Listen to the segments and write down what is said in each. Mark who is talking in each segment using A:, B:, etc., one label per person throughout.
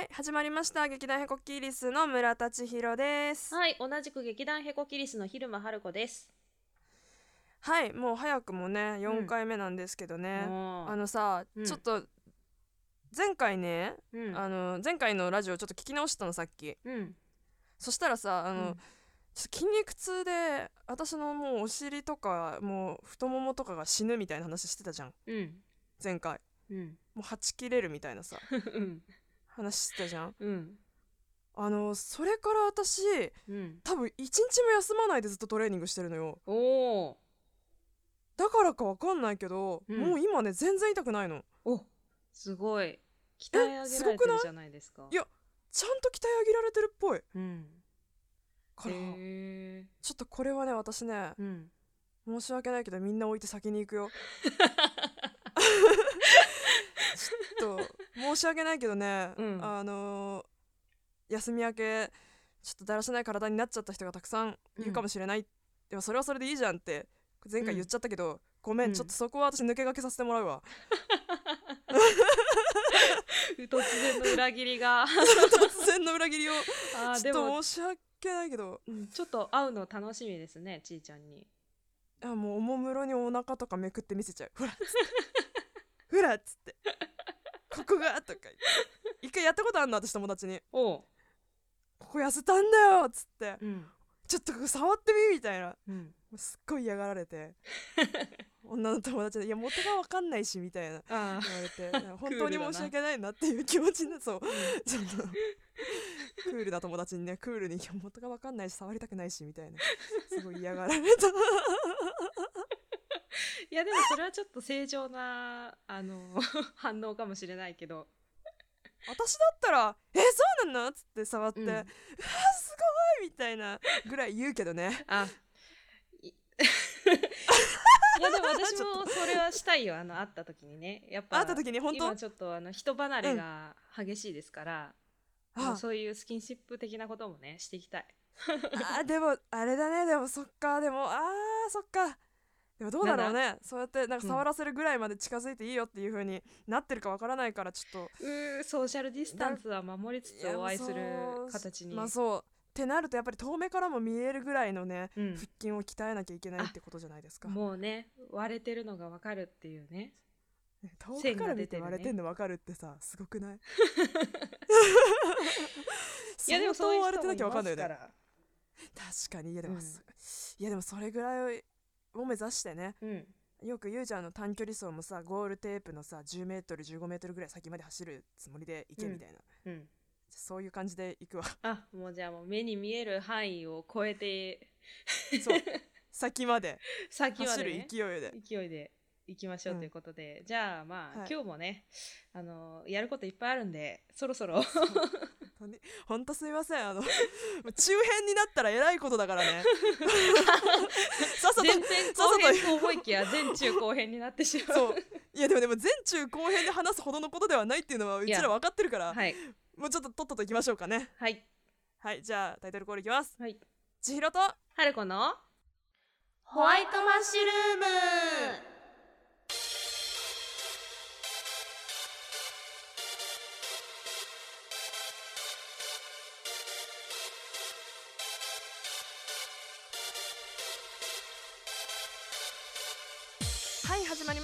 A: はい始まりました。劇団ヘコキリスの村田千尋です。
B: はい、同じく劇団ヘコキリスの昼間春子です。
A: はいもう早くもね4回目なんですけどね、
B: もう。
A: あのさ、
B: うん。
A: ちょっと前回ね、
B: うん、
A: あの前回のラジオちょっと聞き直したのさっき。
B: うん、
A: そしたらさあの、
B: うん。
A: ちょっと筋肉痛で私のもうお尻とかもう太ももとかが死ぬみたいな話してたじゃん。
B: うん、
A: 前回。
B: うん、
A: もうはち切れるみたいなさ。
B: うん、
A: 話してたじゃん
B: うん、
A: あのそれから私
B: うん。
A: 多分一日も休まないでずっとトレーニングしてるのよだからかわかんないけど、
B: うん
A: もう今ね全然痛くないの
B: お、すごい。鍛え上げられ
A: すごくない
B: てるじゃないですか。
A: い？やちゃんと鍛え上げられてるっぽい
B: うん。
A: から、
B: へ
A: ちょっとこれはね私ね。申し訳ないけどみんな置いて先に行くよ ちょっと申し訳ないけどね、
B: うん。
A: あのー休み明けちょっとだらしない体になっちゃった人がたくさんいるかもしれない、でもそれはそれでいいじゃんって前回言っちゃったけど、ごめん、
B: うん
A: ちょっとそこは私抜け駆けさせてもらうわ。
B: 突然の裏切りが。
A: 突然の裏切りをちょっと申し訳ないけど。
B: うんちょっと会うの楽しみですね、ちーちゃんに。
A: あもうおもむろにお腹とかめくって見せちゃう。ほらっつっつってここがとか一回やったことあんの私友達に。ここ痩せたんだよっつって。
B: うん。
A: ちょっとここ触ってみみたいな。も
B: うん。
A: うすっごい嫌がられて。女の友達で「いや元が分かんないし」みたいな。
B: あ
A: 言われて。本当に申し訳ないなっていう気持ちになそうちょっとクールな友達にね。クールにいや元が分かんないし触りたくないしみたいな。すごい嫌がられた
B: いやでもそれはちょっと正常なあの 反応かもしれないけど、
A: 私だったら「えそうなの?」っつって触って「
B: う
A: うんわすごい!」みたいなぐらい言うけどね。
B: あ。い いやでも私もそれはしたいよ。あの会った時にね。やっぱ
A: 会った時に本当？
B: 今ちょっとあの人離れが激しいですから、あ。の
A: あ
B: そういうスキンシップ的なこともねしていきたい。
A: あでもあれだね。でもそっか。でもあーそっかでもどうだろうね。そうやってなんか触らせるぐらいまで近づいていいよっていう風になってるかわからないからちょっと。
B: うーソーシャルディスタンスは守りつつお会いする形に、
A: まあそう。ってなるとやっぱり遠目からも見えるぐらいのね
B: うん。
A: 腹筋を鍛えなきゃいけないってことじゃないですか。
B: もうね割れてるのがわかるっていうね。
A: ね遠くから見て割れてんの分かるってさすごくない？
B: いやでもそう
A: 割れてなきゃ
B: 人もいます
A: 分かんない確かに。いやでも、
B: うん。
A: いやでもそれぐらいを目指してね
B: うん。
A: よくゆうちゃんの短距離走もさゴールテープのさ 10m15m ぐらい先まで走るつもりで行けみたいな、
B: うん。
A: そういう感じで行くわ。
B: あもうじゃあもう目に見える範囲を超えて。
A: そう。先まで。走 る
B: 先まで、ね、
A: 勢いで。
B: 勢いで行きましょうということで、じゃあまあ、
A: はい。
B: 今日もねあのやることいっぱいあるんでそろそろ
A: ほんとすみません。あの 中編になったらえらいことだからね。さっさと
B: 前編後編と思いきや前中後編になってしまう。
A: そう。いやでもでも前中後編で話すほどのことではないっていうのはうちら分かってるから
B: はい。
A: もうちょっととっとといきましょうかね。
B: はい。
A: はいじゃあタイトルコールいきます。
B: はい。
A: 千尋と
B: 春子の
A: ホワイトマッシュルーム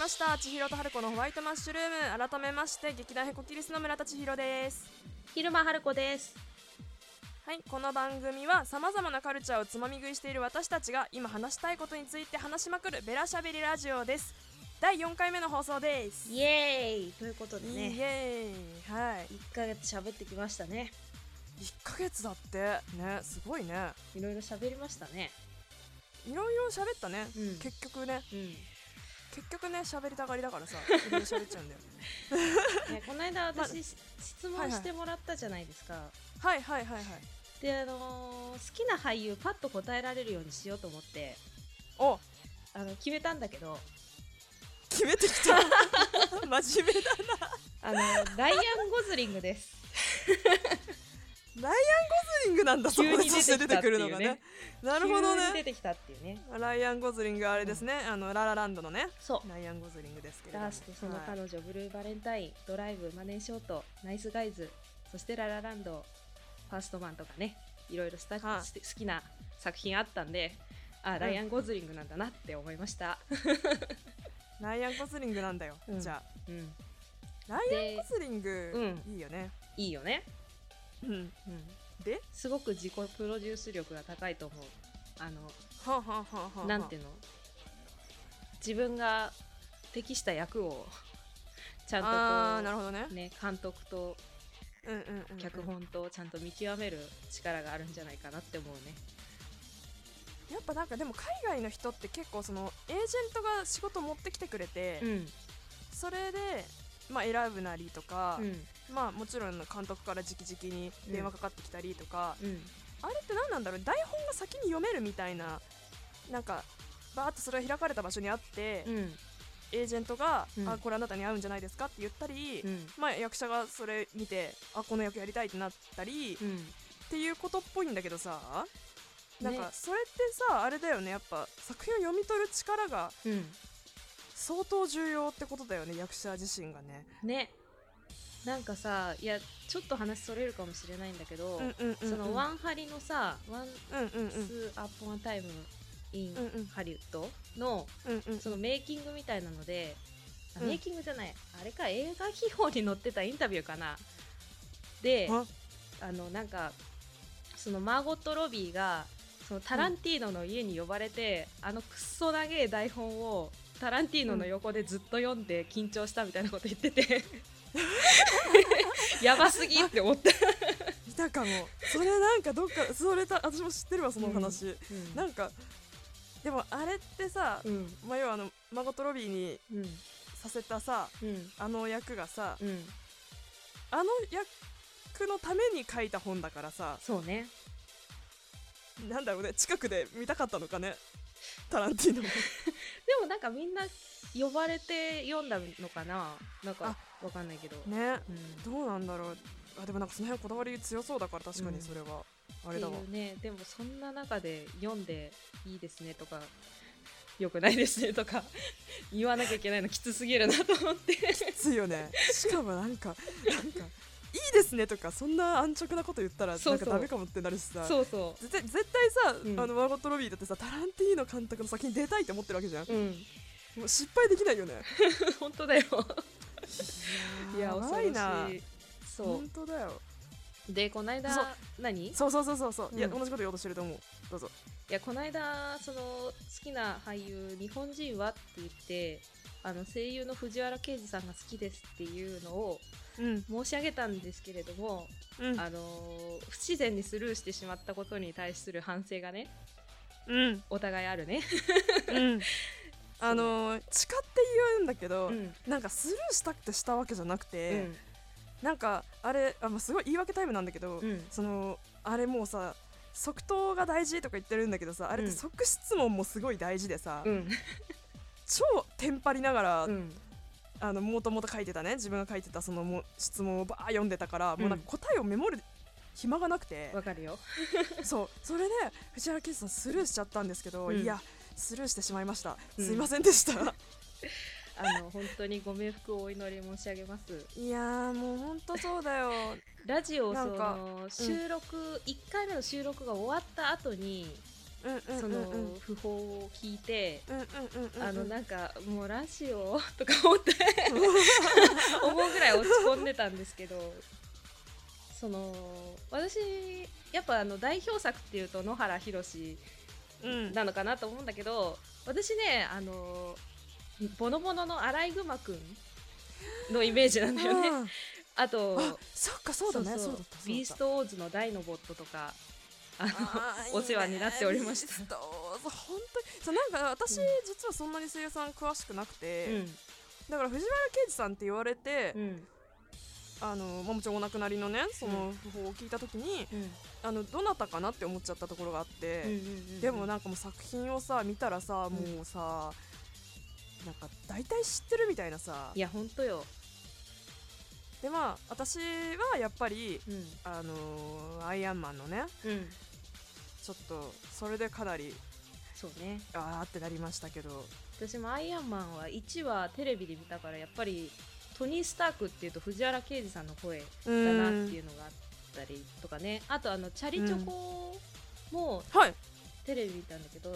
A: ました。千尋と春子のホワイトマッシュルーム。改めまして劇団ヘコキリスの村田千尋です。
B: 昼間春子です。
A: はいこの番組はさまざまなカルチャーをつまみ食いしている私たちが今話したいことについて話しまくるベラしゃべりラジオです。第4回目の放送です。
B: イエーイ。ということで
A: イ
B: ね
A: エーイ。はい。
B: 1ヶ月喋ってきましたね。
A: 1ヶ月だって。ねすごいね。
B: いろいろ喋りましたね。
A: いろいろ喋ったね、
B: うん。
A: 結局ね。
B: うん
A: 結局ね喋りたがりだからさいろいろ喋っちゃうんだよ。
B: ね、この間
A: まあ
B: 私、質問してもらったじゃないですか、
A: はいはい。はいはい
B: であのー好きな俳優パッと答えられるようにしようと思って。
A: お。
B: あの決めたんだけど。
A: 決めてきた。真面目だ
B: あのライアン・ゴズリングです
A: ライアン・ゴズリングなんだそこでそして出てくるのが
B: ね。
A: ねなるほどね。
B: 出てきたっていうね。
A: ライアン・ゴズリングあれですね、あのララランドのね。
B: そう。
A: ライアン・ゴズリングですけれども。
B: ダースとその
A: はい。
B: 彼女、ブルーバレンタインドライブマネーショートナイスガイズ。そしてララランドファーストマンとかね。いろいろスタ
A: はい。
B: 好きな作品あったんであライアン・ゴズリングなんだなって思いました、
A: ライアン・ゴズリングなんだよ、
B: うん。
A: じゃあ。
B: うん、
A: ライアン・
B: で
A: ゴズリング、いいよね。
B: いいよね、
A: うん
B: うん、
A: です
B: ごく自己プロデュース力が高いと思う。あの
A: はあ、はあはあはあ、
B: なんていうの？自分が適した役をちゃんとこ
A: あ
B: う
A: ーなるほどね。
B: ね、監督と
A: うんうんうんうん。
B: 脚本とちゃんと見極める力があるんじゃないかなって思うね。
A: やっぱなんかでも海外の人って結構そのエージェントが仕事持ってきてくれて、
B: うん。
A: それでまあ選ぶなりとか、
B: うん。
A: まあもちろん監督から直々に電話かかってきたりとか、
B: うん。
A: あれって何なんだろう？台本が先に読めるみたいななんかバーッとそれが開かれた場所にあって、
B: うん。
A: エージェントが、
B: うん。
A: あこれあなたに合うんじゃないですかって言ったり、
B: うん。
A: まあ役者がそれ見てあこの役やりたいってなったり、
B: うん。
A: っていうことっぽいんだけどさなん
B: ね。
A: かそれってさあれだよね。やっぱ作品を読み取る力が
B: うん
A: 相当重要ってことだよね役者自身がね。
B: ね。なんかさいやちょっと話それるかもしれないんだけど、
A: うんうんうんうん。
B: そのワンハリのさ「ワン
A: うんうんうん。
B: スアポンタイムイン
A: うんうん
B: ハリウッドの
A: うんうん。
B: そのメイキングみたいなので、あ
A: うん。
B: メイキングじゃないあれか映画秘宝に載ってたインタビューかな。で
A: あ
B: あのなんかそのマーゴット・ロビーがそのタランティーノの家に呼ばれて、あのくっそ長い台本をタランティーノの横でずっと読んで緊張したみたいなこと言ってて、やばすぎって思った、
A: いたかも。それなんかどっかそれた私も知ってるわその話、なんかでもあれってさ、
B: うん。
A: まあ、要はあのマゴットロビーに
B: うん。
A: させたさ
B: うん。
A: あの役がさ
B: うん。
A: あの役のために書いた本だからさ
B: そうね。
A: なんだろうね近くで見たかったのかねタランティーノ も
B: でもなんかみんな呼ばれて読んだのかな？なんかわかんないけど、
A: ね。
B: うん。
A: どうなんだろう。あでもなんかその辺こだわり強そうだから確かにそれは、あれだわ。
B: ね。でもそんな中で読んでいいですねとかよくないですねとか 言わなきゃいけないのきつすぎるなと思って。
A: きついよね。しかもなんかなんかいいですねとかそんな安直なこと言ったらなんかダメかもってなるしさ。
B: そうそ
A: 絶対絶対さ、
B: うん。
A: あのマーゴット・ロビーだってさタランティーノ監督の作品出たいって思ってるわけじゃん、
B: ううん。
A: もう失敗できないよね。
B: 本当だよ。いや
A: や
B: 恐
A: ばいな
B: ろしい。そ
A: 本当だよ。
B: うでこの間
A: そう。
B: 何？い
A: そうそうそうそうそう、いや
B: うん。
A: 同じこと言おうとしてると思う。どうぞ。
B: やこの間その好きな俳優日本人はって言ってあの声優の藤原啓治さんが好きですっていうのを
A: うん
B: 申し上げたんですけれども、
A: うん。
B: あの不自然にスルーしてしまったことに対する反省がね
A: うん。
B: お互いあるね。
A: うん。あのー誓って言うんだけど、
B: うん。
A: なんかスルーしたくてしたわけじゃなく
B: う
A: て、
B: ん。
A: なんかあれあ、まあ、すごい言い訳タイムなんだけど、
B: うん。
A: そのあれもうさ即答が大事とか言ってるんだけどさあれって
B: うん
A: 即質問もすごい大事でさ、
B: うん。
A: 超テンパりながら、
B: うん
A: あのもともと書いてたね自分が書いてたそのも質問をバー読んでたから、
B: うん。
A: もうなんか答えをメモる暇がなくて。
B: わかるよ。
A: そう。それで藤原啓治さんスルーしちゃったんですけど、
B: うん。
A: いやスルーしてしまいました、
B: うん。
A: すいませんでした。
B: あの本当にご冥福をお祈り申し上げます。
A: いやーもうほんとそうだよ。
B: ラジオその収録、一1回目の収録が終わった後に
A: うんうんうんうん
B: その訃報を聞いて、あのなんかもうラジオとか思って思うぐらい落ち込んでたんですけどその私やっぱあの代表作っていうと野原宏
A: うん
B: なのかなと思うんだけど私ねあのボノボノのアライグマくんのイメージなんだよね。あと
A: あそっかそうだねそうだったそうだった
B: ビーストオーズのダイノボットとかあお世話になっておりました。
A: 本当にそうなんか私、
B: うん
A: 実はそんなに声優さん詳しくなく
B: う
A: て、
B: ん。
A: だから藤原啓治さんって言われて、
B: うん。
A: あのまあもちろんお亡くなりのねその訃報を聞いた時に、
B: うん。
A: あのどなたかなって思っちゃったところがあって、でもなんかもう作品をさ見たらさ、もうさなんか大体知ってるみたいなさ。
B: いやほんとよ。
A: でまあ私はやっぱり
B: うん。
A: あのーアイアンマンのね
B: うん
A: ちょっとそれでかなり
B: そうね。
A: あーってなりましたけど。
B: 私もアイアンマンは1話テレビで見たからやっぱりトニー・スタークっていうと藤原啓治さんの声
A: う
B: だ
A: ん
B: なっていうのがあったりとかね。あとあのチャリチョコも
A: はい。
B: テレビ見たんだけど、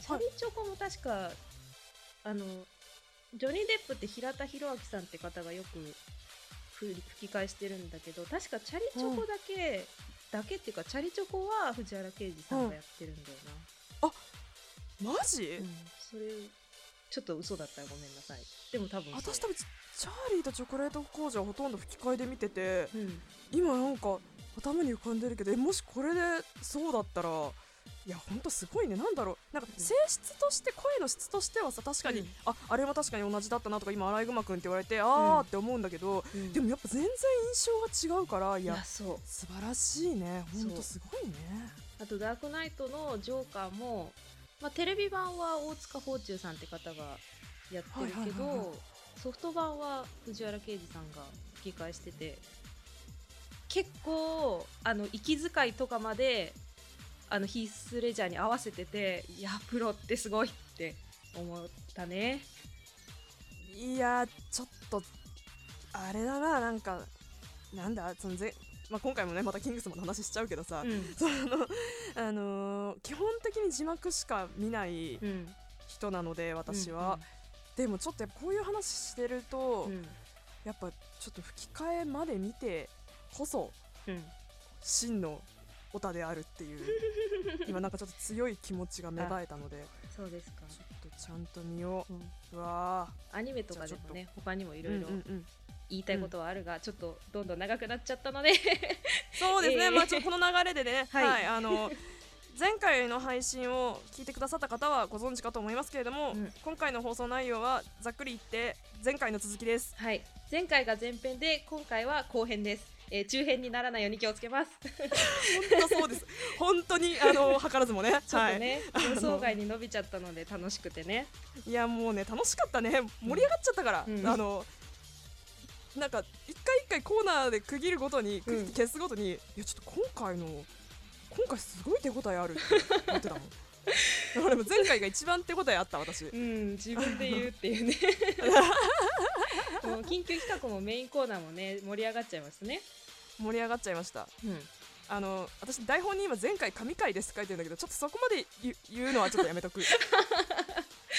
B: チャリチョコも確かあのジョニー・デップって平田博明さんって方がよく吹吹き返してるんだけど確かチャリチョコだけ、だけっていうかチャリチョコは藤原啓治さんがやってるんだよ
A: マジ、
B: な、うんそれちょっと嘘だったらごめんなさい。でも多分
A: 私多分チャーリーとチョコレート工場はほとんど吹き替えで見てて
B: うん。
A: 今なんか頭に浮かんでるけどえもしこれでそうだったらいやほんとすごいね。なんだろう。なんか
B: うん。
A: 性質として声の質としてはさ確かに、
B: うん。
A: ああれは確かに同じだったなとか今アライグマくんって言われてあ
B: うん。
A: ーって思うんだけど、
B: うん。
A: でもやっぱ全然印象が違うからいや
B: いやそう。
A: 素晴らしいね。ほんとすごいね。
B: あと「ダークナイト」のジョーカーも、まあ、テレビ版は大塚芳忠さんって方がやってるけどソフト版は藤原啓治さんが吹き返してて結構あの息遣いとかまであのヒース・レジャーに合わせてていやプロってすごいって思ったね。
A: いやちょっとあれだななんかなんだそのぜ、まあ、今回もねまたキングスマンの話しちゃうけどさ、
B: うん。
A: そのあのー基本的に字幕しか見ない
B: うん。
A: 人なので私は、でもちょっとやっぱこういう話してると、
B: うんうん。
A: やっぱちょっと吹き替えまで見てこそ
B: うん。
A: 真のオタであるっていう 今なんかちょっと強い気持ちが芽生えたので
B: そうですか、
A: ちょっとちゃんと見よ
B: う。ん。
A: ううわ
B: アニメとかでもね他にもい
A: ー
B: ろいろ
A: うんうんうん。
B: 言いたいことはあるが、ちょっとどんどん長くなっちゃったので。
A: そうですね、
B: えー。
A: まあちょっとこの流れでね、
B: はい。
A: はい、あの前回の配信を聞いてくださった方はご存知かと思いますけれども、
B: うん。
A: 今回の放送内容はざっくり言って前回の続きです。
B: はい。前回が前編で今回は後編です、えー中編にならないように気をつけます。
A: 本当そうです。本当にあの図らずもね。
B: ちょっとね、
A: はい。
B: 予想外に伸びちゃったので楽しくてね。
A: いやもうね楽しかったね。盛り上がっちゃったから、
B: うん。
A: あのなんか一回一回コーナーで区切るごとに、
B: うん。
A: 消すごとにいやちょっと今回の今回すごい手応えあるって言ってたもん。だからでも前回が一番手応えあった私。
B: うん自分で言うっていうねもう緊急企画もメインコーナーもね盛り上がっちゃいましたね
A: 盛り上がっちゃいました。
B: うん
A: あの私台本に今前回神回ですって書いてるんだけどちょっとそこまで言う言うのはちょっとやめとく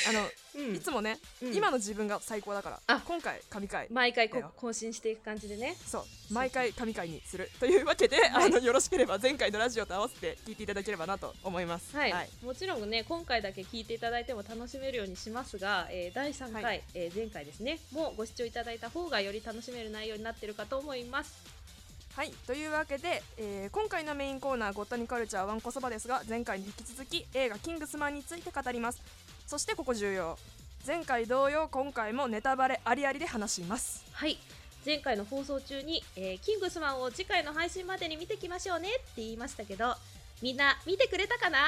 A: あの、
B: うん。
A: いつもね、
B: うん。
A: 今の自分が最高だから
B: あ。
A: 今回神回。
B: 毎回更新していく感じでね。
A: そう。毎回神回にするというわけで、
B: はい。
A: あのよろしければ前回のラジオと合わせて聞いていただければなと思います。
B: はい、もちろんね今回だけ聞いていただいても楽しめるようにしますが、えー第3回、
A: はい。
B: えー前回ですね。もうご視聴いただいた方がより楽しめる内容になってるかと思います。
A: はい。というわけで、えー今回のメインコーナー「ゴッタニカルチャーわんこそば」ですが前回に引き続き映画「キングスマン」について語りますそしてここ重要。前回同様今回もネタバレありありで話します。
B: はい。前回の放送中に、えーキングスマンを次回の配信までに見てきましょうねって言いましたけどみんな見てくれたかな？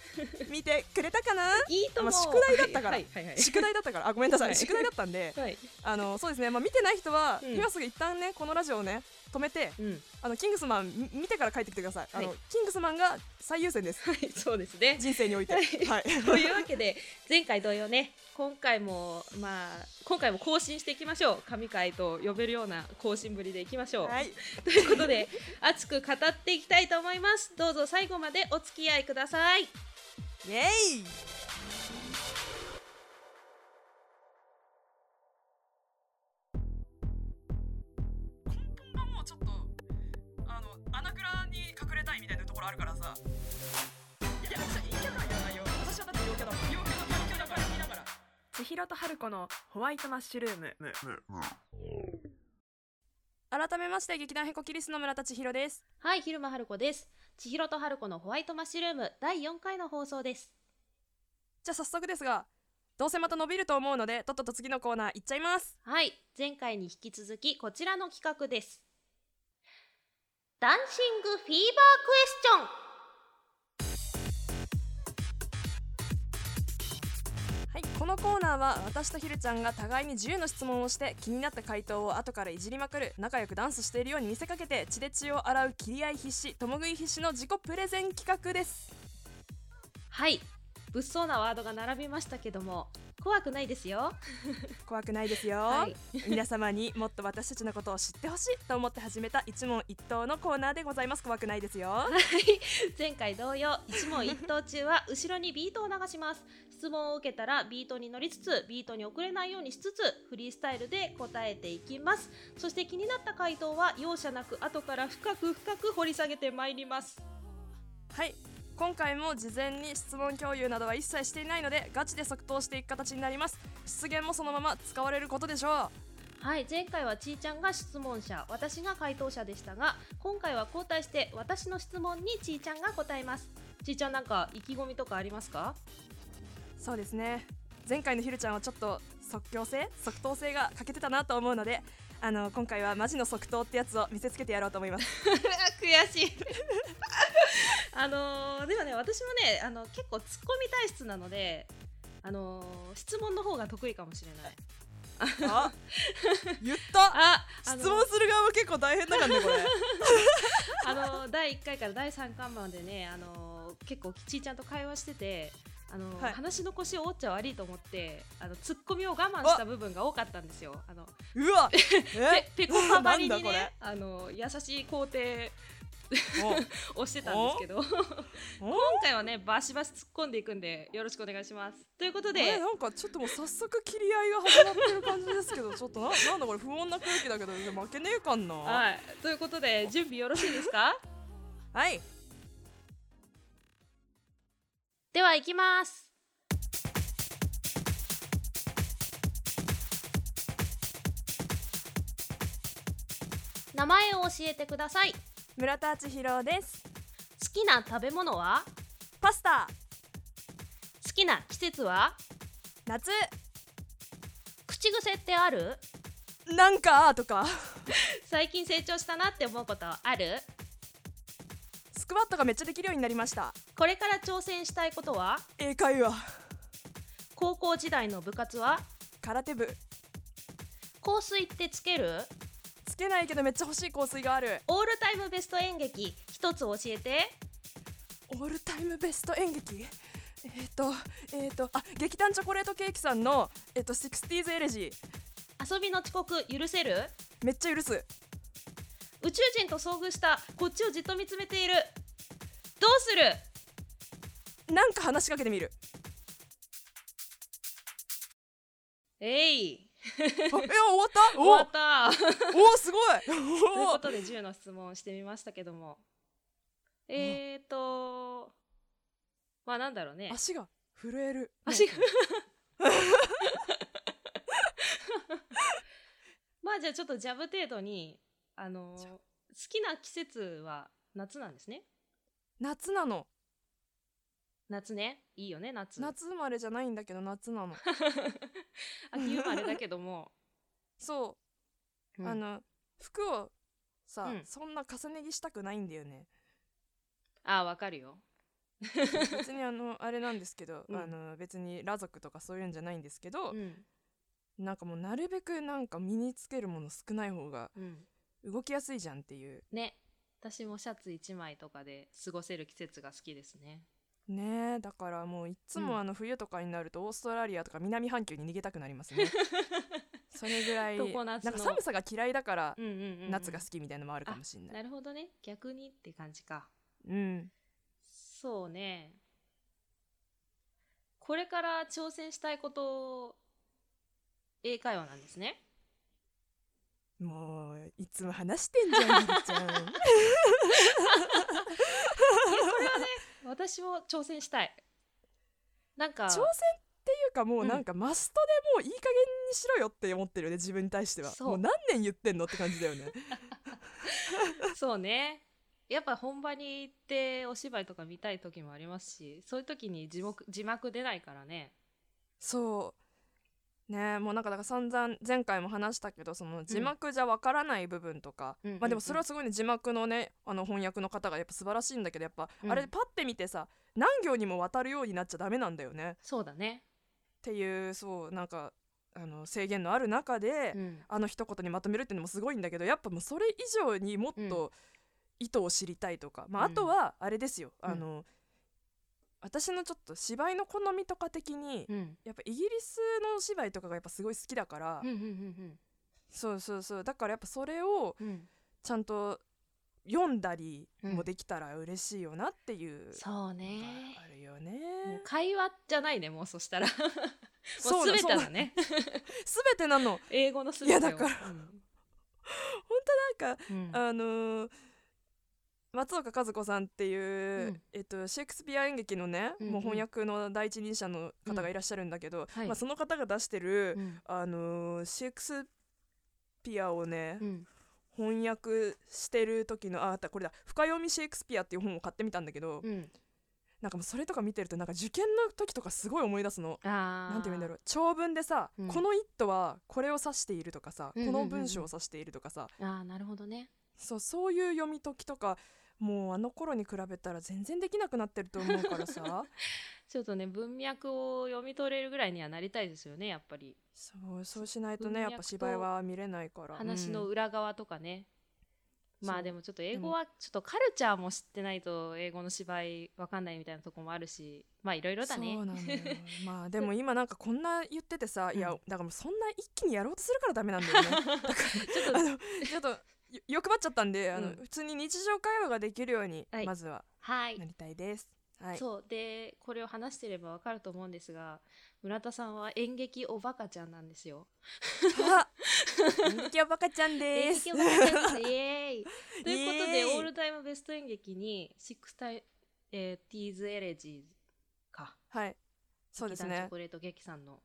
A: 見てくれたかな？い
B: いとも、
A: まあ宿題だったから。
B: はいはいはい。
A: 宿題だったから。あごめんなさい、
B: はい。
A: 宿題だったんで。
B: はい、
A: あのそうですね、まあ、見てない人は、
B: うん。
A: 今すぐ一旦ねこのラジオをね止めて
B: うん、
A: あのキングスマンみ見てから帰ってきてください、あの
B: はい。
A: キングスマンが最優先です。
B: はい、そうですね。
A: 人生において。
B: は
A: はい。い、
B: というわけで前回同様ね今回もまあ今回も更新していきましょう。神回と呼べるような更新ぶりでいきましょう、
A: はい、
B: ということで熱く語っていきたいと思います。どうぞ最後までお付き合いください。
A: イエイころあるからさ。いやいや陰キャとは言わないよ。私はだって陽キャだもん。陽キャだ陽キャだから見ながら。千尋と春子のホワイトマッシュルーム。改めまして劇団ヘコキリスの村田千尋です。
B: はい昼間春子です。千尋と春子のホワイトマッシュルーム第4回の放送です。
A: じゃあ早速ですがどうせまた伸びると思うのでとっとと次のコーナー行っちゃいます。
B: はい前回に引き続きこちらの企画ですダンシングフィーバークエスチョン。
A: はい、このコーナーは私とひるちゃんが互いに10の質問をして気になった回答を後からいじりまくる仲良くダンスしているように見せかけて血で血を洗う切り合い必至共食い必至の自己プレゼン企画です。
B: はい物騒なワードが並びましたけども怖くないですよ。
A: 怖くないですよ、
B: はい。
A: 皆様にもっと私たちのことを知ってほしいと思って始めた一問一答のコーナーでございます。怖くないですよ。
B: はい。前回同様一問一答中は後ろにビートを流します。質問を受けたらビートに乗りつつビートに遅れないようにしつつフリースタイルで答えていきます。そして気になった回答は容赦なく後から深く深く掘り下げてまいります。
A: はい今回も事前に質問共有などは一切していないのでガチで即答していく形になります。出現もそのまま使われることでしょ
B: はい前回はちーちゃんが質問者私が回答者でしたが今回は交代して私の質問にちーちゃんが答えます。ちーちゃんなんか意気込みとかありますか？
A: うそうですね。前回のひるちゃんはちょっと即興性即答性が欠けてたなと思うのであの今回はマジの即答ってやつを見せつけてやろうと思います。
B: 悔しい。あのーでもね私もねあの結構ツッコミ体質なのであのー質問の方が得意かもしれない。
A: あ？言った。
B: あ
A: 質問する側も結構大変だからねこれ。
B: あのー第1回から第3巻までねあのー結構ちーちゃんと会話しててあのー
A: はい。
B: 話の腰を折っちゃ悪いと思ってあのツッコミを我慢した部分が多かったんですよ。あの
A: うわ！
B: ペペコパばりにねあの優しい工程
A: お。
B: をしてたんですけど。今
A: お？
B: 回はねバシバシ突っ込んでいくんでよろしくお願いします。ということ
A: あ
B: で
A: れ？なんかちょっともう早速切り合いが始まってる感じですけどちょっとななんだこれ？不穏な空気だけど負けねえかんな。
B: はい。ということで準備よろしいですか？
A: はい
B: では行きます。名前を教えてください。好
A: 村田千尋です。
B: きな食べ物は？
A: パスタ。
B: 好きな季節は？
A: 夏。
B: 口癖ってある？
A: なんかとか。
B: 最近成長したなって思うことある？
A: スクワットがめっちゃできるようになりました
B: これから挑戦したいことは？
A: 英会話。
B: 高校時代の部活は？
A: 空手部。
B: 香水ってつける？
A: つけないけどめっちゃ欲しい香水がある。
B: オールタイムベスト演劇一つ教えて。
A: オールタイムベスト演劇？えっ、ー、とえっ、ー、とあ劇団チョコレートケーキさんのえっ、と 60s エレジー。
B: 遊びの遅刻許せる？
A: めっちゃ許す。
B: 宇宙人と遭遇したこっちをじっと見つめている。どうする？
A: なんか話しかけてみる。
B: えい。
A: あえ終わった？
B: 終わった。
A: おおすごい。
B: という
A: お
B: ことで10の質問をしてみましたけども。えーとまあなんだろうね。
A: 足が震える。
B: 足が まあじゃあちょっとジャブ程度にあのー好きな季節は夏なんですね。
A: 夏なの
B: 夏ね。いいよね夏。
A: 夏生まれじゃないんだけど夏なの。
B: 秋生まれだけども、
A: そう、
B: うん。
A: あの服をさ、
B: うん。
A: そんな重ね着したくないんだよね。
B: あわかるよ。
A: 別にあの あれなんですけど、
B: うん。
A: あの別に裸族とかそういうんじゃないんですけど
B: う、ん。
A: なんかもうなるべくなんか身につけるもの少ない方が
B: うん。
A: 動きやすいじゃんっていう。
B: ね。私もシャツ1枚とかで過ごせる季節が好きですね
A: ね。えだからもういっつ
B: うん。
A: もあの冬とかになるとオーストラリアとか南半球に逃げたくなりますね。それぐらいなんか寒さが嫌いだから夏が好きみたいなのもあるかもしれない。
B: なるほどね。逆にって感じか。
A: うん。
B: そうね。これから挑戦したいこと英会話なんですね。
A: もういつも話してんじゃんひるちゃん
B: 私も挑戦したい。なんか
A: 挑戦っていうかもうなんかマストでもういい加減にしろよって思ってるよね自分に対しては。
B: そう。
A: もう何年言ってんのって感じだよね。
B: そうね。やっぱ本場に行ってお芝居とか見たい時もありますしそういう時に字幕字幕出ないからね。
A: そうねもうなんかだから散々前回も話したけどその字幕じゃわからない部分とか、
B: うん
A: まあでもそれはすごいね字幕のねあの翻訳の方がやっぱ素晴らしいんだけどやっぱ、
B: うん。
A: あれパッて見てさ何行にも渡るようになっちゃダメなんだよね。っ
B: そうだね。
A: ていうそうなんかあの制限のある中で、
B: うん。
A: あの一言にまとめるっていうのもすごいんだけどやっぱもうそれ以上にもっと意図を知りたいとか、まあ、
B: うん。
A: あとはあれですよ、
B: うん
A: あの私のちょっと芝居の好みとか的に、
B: うん。
A: やっぱイギリスのお芝居とかがやっぱすごい好きだから、
B: うんうんうん
A: そうそうそう。だからやっぱそれを
B: うん。うん
A: ちゃんと読んだりもできたら嬉しいよなっていう
B: そう
A: の
B: ね
A: があるよね。
B: 会話じゃないねもうそしたら。も
A: そう
B: 全て
A: だ
B: だね
A: すべてなの。
B: 英語の全てを
A: いやだから。
B: うん。
A: なんか
B: うん。
A: あのー松岡和子さんっていう、
B: うん。
A: えっと、シェイクスピア演劇のね、
B: うんうん。
A: もう翻訳の第一人者の方がいらっしゃるんだけど、
B: はい。
A: まあ、その方が出してる、
B: うん。
A: あのーシェイクスピアをね、
B: うん。
A: 翻訳してる時のああったこれだ「深読みシェイクスピア」っていう本を買ってみたんだけど、
B: うん。
A: なんかもうそれとか見てるとなんか受験の時とかすごい思い出すの。
B: あ
A: なんて言うんだろ
B: う。
A: う長文でさ、
B: うん。
A: この一途はこれを指しているとかさ、
B: うんうんうんうん
A: この文章を指しているとかさ。
B: あーなるほどね。
A: そうそういう読み解きとかもうあの頃に比べたら全然できなくなってると思うからさ。
B: ちょっとね文脈を読み取れるぐらいにはなりたいですよねやっぱり。
A: そうそうしないとねやっぱ芝居は見れないから。
B: 話の
A: うん。
B: 裏側とかね、ま
A: そう。
B: あでもちょっと英語はちょっとカルチャーも知ってないと英語の芝居わかんないみたいなとこもあるし。まあいろいろだね。
A: そうなのよ。まあでも今なんかこんな言っててさ、いや
B: うん。
A: だからもうそんな一気にやろうとするからダメなんだよね。
B: ちょっと
A: あのちょっとよ欲張っちゃったんで、あの
B: うん。
A: 普通に日常会話ができるように、
B: はい。
A: まずは
B: はい。
A: なりたいです。はい。
B: そう。でこれを話してればわかると思うんですが村田さんは演劇おバカちゃんなんですよ。
A: あ演劇はバカちゃん
B: 演
A: です。
B: 劇おバカちゃんです。イエーイ。ということでオールタイムベスト演劇にシックスタイ、えー、ティーズエレジーか。
A: はい。そうですね。
B: チョコレート劇さんの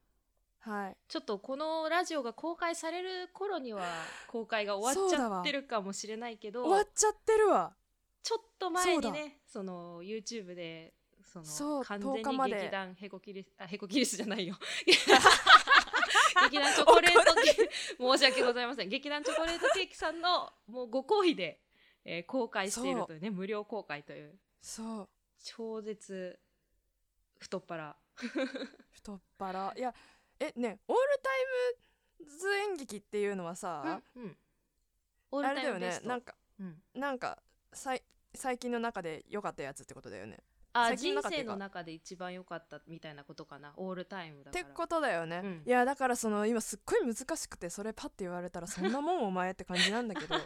A: はい。
B: ちょっとこのラジオが公開される頃には公開が終わっちゃってるかもしれないけど
A: 終わっちゃってるわ。
B: ちょっと前にねその YouTube でその
A: そう
B: 完全
A: 10日まで。
B: に劇団ヘコキリスあヘコキリスじゃないよ。劇団チョコレートケーキ申し訳ございません。劇団チョコレートケーキさんのもうご好意で、えー公開しているというね無料公開という
A: そう。
B: 超絶太っ腹。
A: 太っ腹。いやえねオールタイムズ演劇っていうのはさ、
B: うんオール
A: あれだよねなんか
B: うん。
A: なんかさい最近の中で良かったやつってことだよね。
B: あ
A: 最近
B: 人生の中で一番良かったみたいなことかなオールタイムだから。
A: ってことだよね、
B: うん。
A: いやだからその今すっごい難しくてそれパッて言われたらそんなもんお前って感じなんだけど。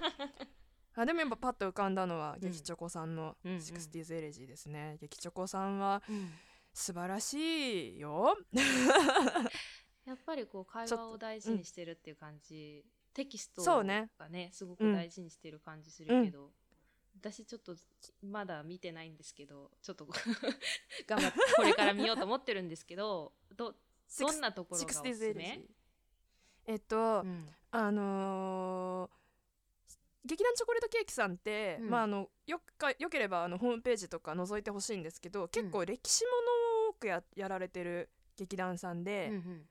A: あでもやっぱパッと浮かんだのは
B: うん。
A: 劇チョコさんの
B: うんうん。
A: シクスティーズエレジーですね、劇チョコさんは
B: うん。
A: 素晴らしいよ
B: やっぱりこう会話を大事にしてるっていう感じ、テキスト
A: そうね。
B: がねすごく大事にしてる感じするけど、私ちょっとまだ見てないんですけどちょっと 頑張ってこれから見ようと思ってるんですけどど どんなところ
A: シ
B: がおすすめ？
A: ーえっと、
B: うん。
A: あのー劇団チョコレートケーキさんって、
B: うん。
A: まああのよかよければあのホームページとか覗いてほしいんですけど結構歴史ものを多くややられてる劇団さんで、
B: うん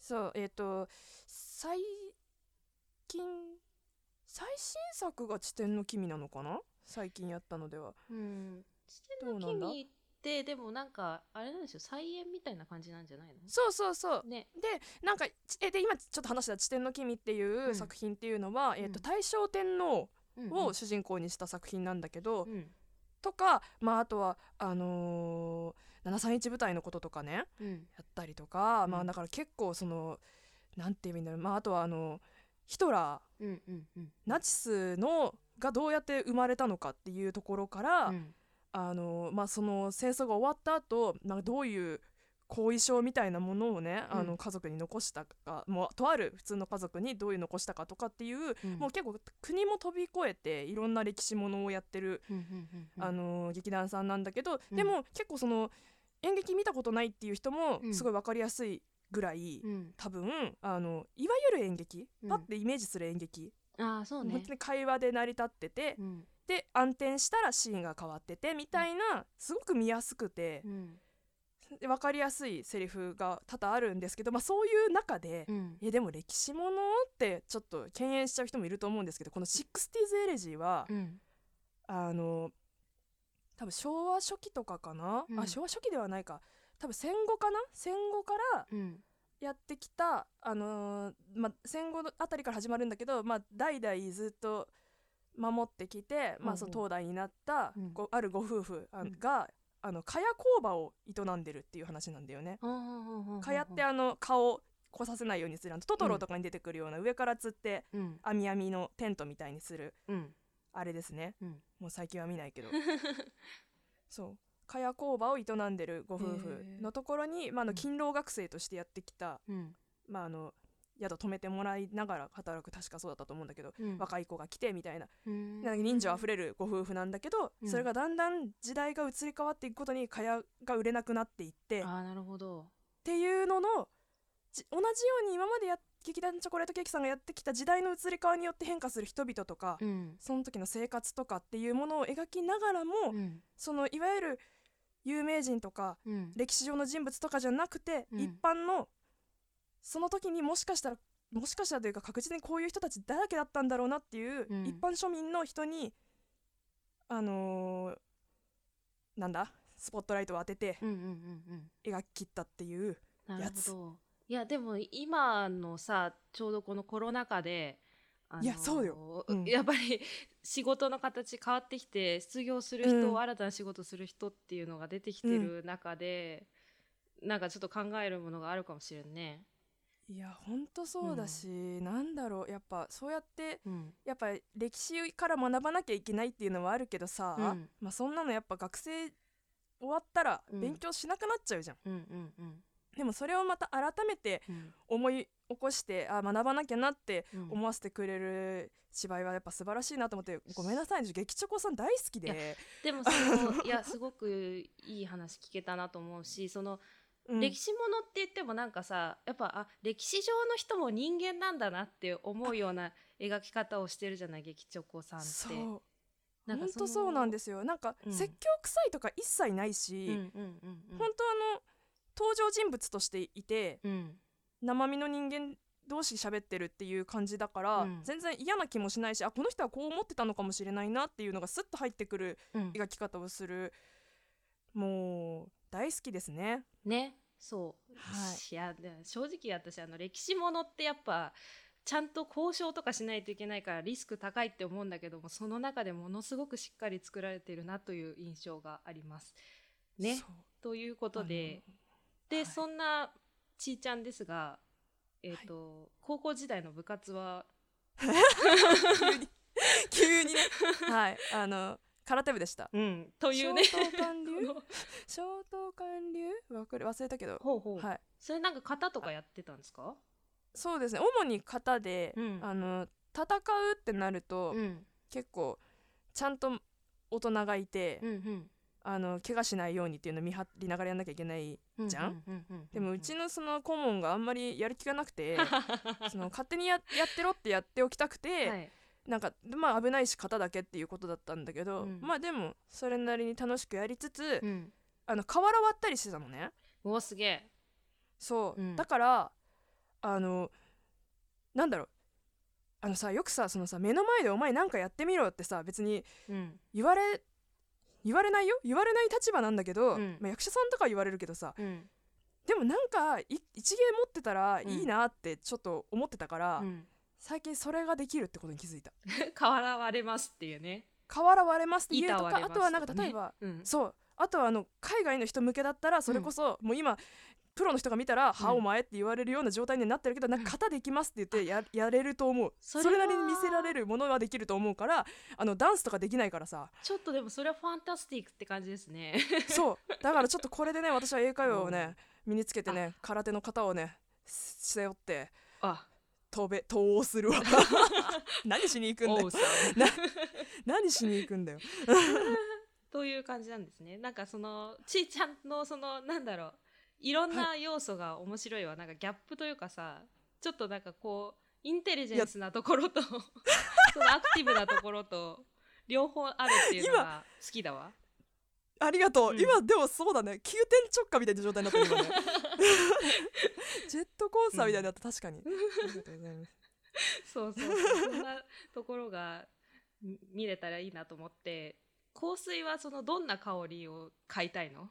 A: そうえっ、と最近最新作が「地点の君」なのかな？最近やったのでは。
B: うん。うん視点の君ってでもなんかあれなんですよ。菜園みたいな感じなんじゃないの？
A: そうそうそう。
B: ね。
A: でなんかちえで今ちょっと話した「地点の君」っていううん。作品っていうのは、えー、と
B: うん。
A: 大正天皇
B: うん。
A: を主人公にした作品なんだけど、
B: うん
A: とか、まあ、あとはあのー、731部隊のこととかね
B: うん。
A: やったりとか、
B: うん。
A: まあだから結構そのなんて言えばいいんだろう、まあ、あとはあのヒトラー
B: うんうんうん。
A: ナチスのがどうやって生まれたのかっていうところから、
B: うん。
A: あのまあ、その戦争が終わった後なんかどういう後遺症みたいなものをね、あ
B: うん。
A: の家族に残したかもうとある普通の家族にどういう残したかとかっていう、
B: うん。
A: もう結構国も飛び越えていろんな歴史ものをやってる、あの劇団さんなんだけど、
B: うん。
A: でも結構その演劇見たことないっていう人も
B: うん。
A: すごい分かりやすいぐらい、
B: うん。
A: 多分あのいわゆる演劇、
B: うん。
A: パッてイメージする演劇、
B: ああそうね。
A: 会話で成り立ってて、
B: うん。
A: で暗転したらシーンが変わっててみたいな、すごく見やすくて
B: う、ん。
A: で分かりやすいセリフが多々あるんですけど、まあ、そういう中で、
B: うん。
A: いやでも歴史ものってちょっと敬遠しちゃう人もいると思うんですけどこの「シックスティーズ・エレジーは」
B: うん。
A: あの多分昭和初期とかかな、
B: うん。
A: あ昭和初期ではないか。多分戦後かな？戦後から
B: うん。
A: やってきた、あのーまあ、戦後あたりから始まるんだけど、まあ、代々ずっと守ってきて、まあ、その当代になったあるご夫婦が、あの蚊帳工場を営んでるっていう話なんだよね。蚊
B: か
A: 帳ってあの蚊を来させないようにするトトロとかに出てくるような上から釣って
B: うん。
A: 網網のテントみたいにする。
B: うん。
A: あれですね。
B: うん。
A: もう最近は見ないけど。そう。蚊帳工場を営んでるご夫婦のところに、まあ、あの
B: うん。
A: 勤労学生としてやってきた、
B: うん。
A: まあ、あの宿泊めてもらいながら働く確かそうだったと思うんだけど、
B: うん。
A: 若い子が来てみたいな。
B: うん。
A: なんか人情あふれるご夫婦なんだけど、
B: うん。
A: それがだんだん時代が移り変わっていくことに蚊帳が売れなくなっていって。っ
B: あーなるほど。
A: ていうののじ同じように今までや劇団チョコレートケーキさんがやってきた時代の移り変わりによって変化する人々とか、
B: うん。
A: その時の生活とかっていうものを描きながらも、
B: うん。
A: そのいわゆる有名人とか
B: うん。
A: 歴史上の人物とかじゃなくて、
B: うん。
A: 一般のその時にもしかしたらもしかしたらというか確実にこういう人たちだらけだったんだろうなっていう、
B: うん。
A: 一般庶民の人にあのーなんだスポットライトを当てて
B: うんうんうんうん。
A: 描き切ったっていうやつ。
B: いやでも今のさちょうどこのコロナ禍で、あのー
A: いやそうよ。うん。
B: やっぱり仕事の形変わってきて失業する人、
A: うん。
B: 新たな仕事する人っていうのが出てきてる中で、なんかちょっと考えるものがあるかもしれんね。
A: いやほんとそうだし、なんだろうやっぱそうやって
B: うん。
A: やっぱ歴史から学ばなきゃいけないっていうのはあるけどさ、
B: うん。
A: まあ、そんなのやっぱ学生終わったら
B: うん。
A: 勉強しなくなっちゃうじゃん、
B: うんうんうん。
A: でもそれをまた改めて
B: うん。
A: 思い起こしてあ学ばなきゃなって
B: うん。
A: 思わせてくれる芝居はやっぱ素晴らしいなと思ってごめんなさいね劇チョコさん大好きで、
B: でもそのいやすごくいい話聞けたなと思うしその
A: うん。
B: 歴史ものってもなんかさやっぱあ歴史上の人も人間なんだなって思うような描き方をしてるじゃない劇チョコさんって。なんかその
A: 本当そうなんですよ。なんか、
B: うん。
A: 説教臭いとか一切ないし、
B: うんうんうんうん。
A: 本当あの登場人物としていて
B: うん。
A: 生身の人間同士喋ってるっていう感じだから、
B: うん。
A: 全然嫌な気もしないしあこの人はこう思ってたのかもしれないなっていうのがスッと入ってくる
B: うん。
A: 描き方をするもう大好きですね。
B: ねそう、
A: はい。
B: いやで正直私あの歴史ものってやっぱちゃんと交渉とかしないといけないからリスク高いって思うんだけどもその中でものすごくしっかり作られてるなという印象があります。ねという。ことでで、
A: はい。
B: そんなちーちゃんですが、えっと高校時代の部活は？
A: 急に。急にね。はい。あの空手部でした。
B: うん。というね。
A: 消灯管流？消灯管流？わかる忘れたけど。
B: ほうほう、
A: はい。
B: それなんか型とかやってたんですか？
A: そうですね。主に型で、
B: うん。
A: あの戦うってなると、
B: うん。
A: 結構ちゃんと大人がいて、
B: うんうん。
A: あの怪我しないようにっていうのを見張りながらやんなきゃいけない
B: うん
A: じゃん
B: ううう
A: でもうちのその顧問があんまりやる気がなくて その勝手にややってろってやっておきたくて、
B: はい
A: なんかまあ危ないし型だけっていうことだったんだけど、
B: うん。
A: まあでもそれなりに楽しくやりつつ、
B: うん。
A: あの瓦割ったりしてたのね。
B: おーすげえ。
A: そう、
B: うん。
A: だからあのなんだろう。あのさよくさそのさ目の前でお前なんかやってみろってさ別に
B: うん。
A: 言われ言われないよ？言われない立場なんだけど、
B: うん。
A: まあ、役者さんとかは言われるけどさ
B: うん。
A: でもなんかい一芸持ってたらいいなってちょっと思ってたから、
B: うん
A: 最近それができるってことに気づいた。
B: 瓦割れますっていうね。
A: 瓦割れますって言うとか、
B: 板割れます
A: あとはなんか例えば、
B: うん。
A: そう。あとはあの海外の人向けだったらそれこそ、もう今プロの人が見たら「はお前」って言われるような状態になってるけどなんか型できますって言ってや やれると思う。
B: それは。
A: それなりに見せられるものはできると思うからあのダンスとかできないからさ。
B: ちょっとでもそれはファンタスティックって感じですね。
A: そう。だからちょっとこれでね私は英会話をね身につけてね空手の型をね背負って。
B: あ
A: 飛べ逃するわ。何しに行くんだよ。何しに行くんだよ。
B: という感じなんですね。なんかそのちーちゃんのそのなんだろういろんな要素が面白いわ、なんかギャップというかさちょっとなんかこうインテリジェンスなところと そのアクティブなところと両方あるっていうのが好きだわ。
A: ありがとう、
B: うん。
A: 今でもそうだね。急転直下みたいな状態になってる今ね ジェットコースターみたいになった、確かに。ありがとうございます。
B: そうそうそんなところがみ見れたらいいなと思って。香水はそのどんな香りを買いたいの？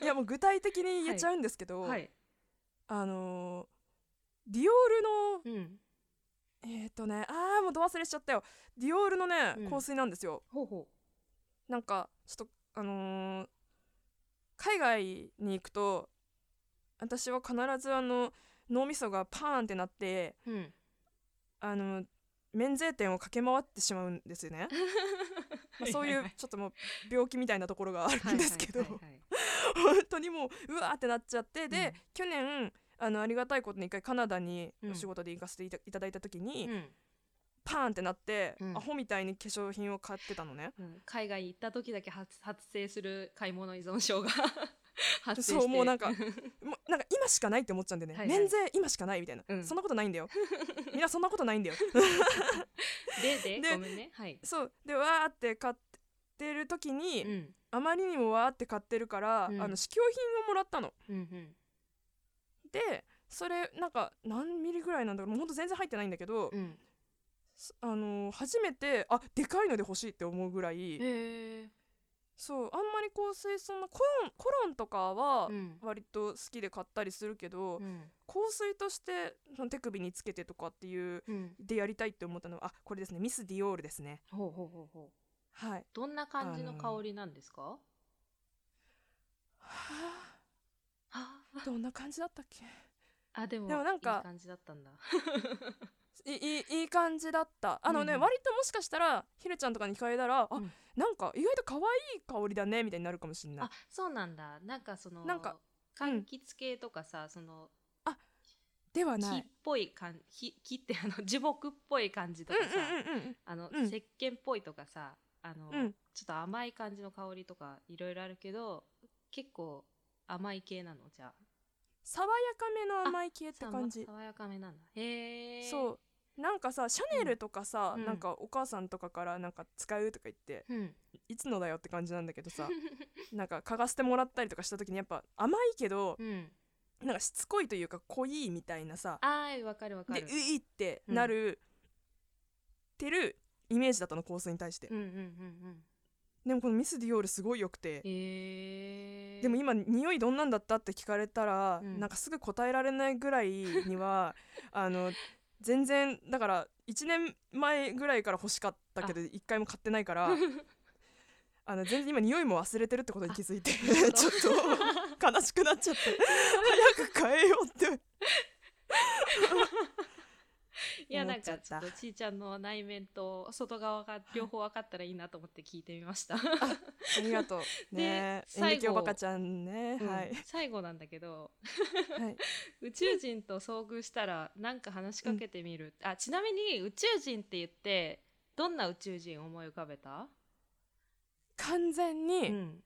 A: いやもう具体的に言っちゃうんですけど、
B: はい、
A: あのーディオールの
B: うん、
A: えっ、ー、とねあーもうど忘れしちゃったよ。ディオールのね、
B: うん。
A: 香水なんですよ。
B: ほうほ
A: なんかちょっとあのー海外に行くと私は必ずあの脳みそがパーンってなって
B: うん。
A: あの免税店を駆け回ってしまうんですよね、まあ、そういうちょっともう病気みたいなところがあるんですけど。本当にもううわーってなっちゃってで、
B: うん。
A: 去年あのありがたいことに一回カナダに
B: うん。
A: お仕事で行かせていただいた時に、
B: うん。
A: パーンってなって、
B: うん。
A: アホみたいに化粧品を買ってたのね。
B: うん。海外行った時だけ発発生する買い物依存症が 発生
A: そうもうなんか もうなんか今しかないって思っちゃうんでね、
B: はいはい。
A: 免税今しかないみたいな、
B: うん。
A: そんなことないんだよ。みんなそんなことないんだよ。
B: でで
A: で
B: ごめんね。はい。
A: そう。でわーって買ってる時に、
B: うん。
A: あまりにもわーって買ってるから、
B: うん。
A: あの試供品をもらったの。
B: うんうん。
A: でそれなんか何ミリぐらいなんだろう。もうほんと全然入ってないんだけど、あのー初めてあでかいので欲しいって思うぐらい、そうあんまり香水そんなコロンコロンとかは
B: うん。
A: 割と好きで買ったりするけど、
B: うん。
A: 香水としてその手首につけてとかっていう
B: うん。
A: でやりたいって思ったのはあこれですねミス・ディオールですね。
B: ほうほうほうほう。
A: はい。
B: どんな感じの香りなんですか、
A: は
B: はあ
A: あ。どんな感じだったっけ？
B: あでも
A: でもなんか
B: いい感じだったんだ
A: いいいいい感じだった。あのね、
B: うんうん。
A: 割ともしかしたらひるちゃんとかに聞かれたら、あ
B: うん。
A: なんか意外と可愛い香りだねみたいになるかもしれない。
B: あそうなんだ。なんかその
A: なんか
B: 柑橘系とかさ、その
A: ではない。
B: 木っぽい感木木ってあの樹木っぽい感じと
A: うん
B: かさ、
A: うんうんうん。
B: あの、
A: うん。
B: 石鹸っぽいとかさあの、
A: うん。
B: ちょっと甘い感じの香りとかいろいろあるけど結構甘い系なのじゃあ。
A: 爽やかめの甘い系って感じ。
B: 爽やかめなんだ。へえ
A: そうなんかさシャネルとかさ、
B: うん。
A: なんかお母さんとかからなんか使うとか言って、
B: うん。
A: いつのだよって感じなんだけどさ なんか嗅がせてもらったりとかした時にやっぱ甘いけど、
B: うん。
A: なんかしつこいというか濃いみたいなさ
B: あーわかるわか
A: で
B: る
A: ういってなる、てるイメージだったの香水に対して、
B: うんうんうんうん。
A: でもこのミス・ディオールすごい良くて、
B: へえ
A: でも今匂いどんなんだったって聞かれたら、
B: うん。
A: なんかすぐ答えられないぐらいには あの全然だから1年前ぐらいから欲しかったけど1回も買ってないから あの全然今匂いも忘れてるってことに気づいて ちょっと。悲しくなっちゃって。早く変えようって
B: いやなんかちょった。とちーちゃんの内面と外側が両方分かったらいいなと思って聞いてみました、
A: ありがとう。
B: で
A: ね
B: 最後。
A: バカちゃんね、
B: うん
A: はい、
B: 最後なんだけど。
A: はい、
B: 宇宙人と遭遇したらなんか話しかけてみる、あちなみに宇宙人って言ってどんな宇宙人思い浮かべた、
A: 完全に、
B: うん、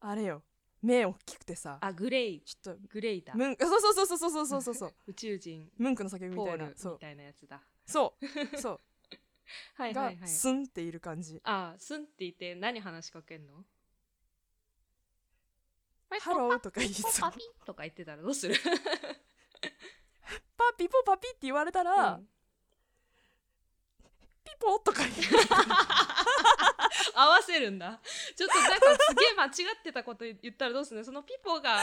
A: あれよ目大きくてさ。
B: あグレイ。
A: ちょっと
B: グレイだ。
A: ムンそうそうそうそうそうそうそうそう
B: 宇宙人。
A: ムンクの叫びみたいな。そう。
B: みたいなやつだ。
A: そう。そう。が
B: はいはいはい。
A: スンっている感じ。
B: あスンって言って何話しかけんの？
A: ハローとか言いそう。
B: パピとか言ってたらどうする、
A: パピポパピって言われたら、
B: うん。
A: ピポとか言う
B: 合わせるんだ。ちょっとなんかすげえ間違ってたこと言ったらどうすんの？そのピポが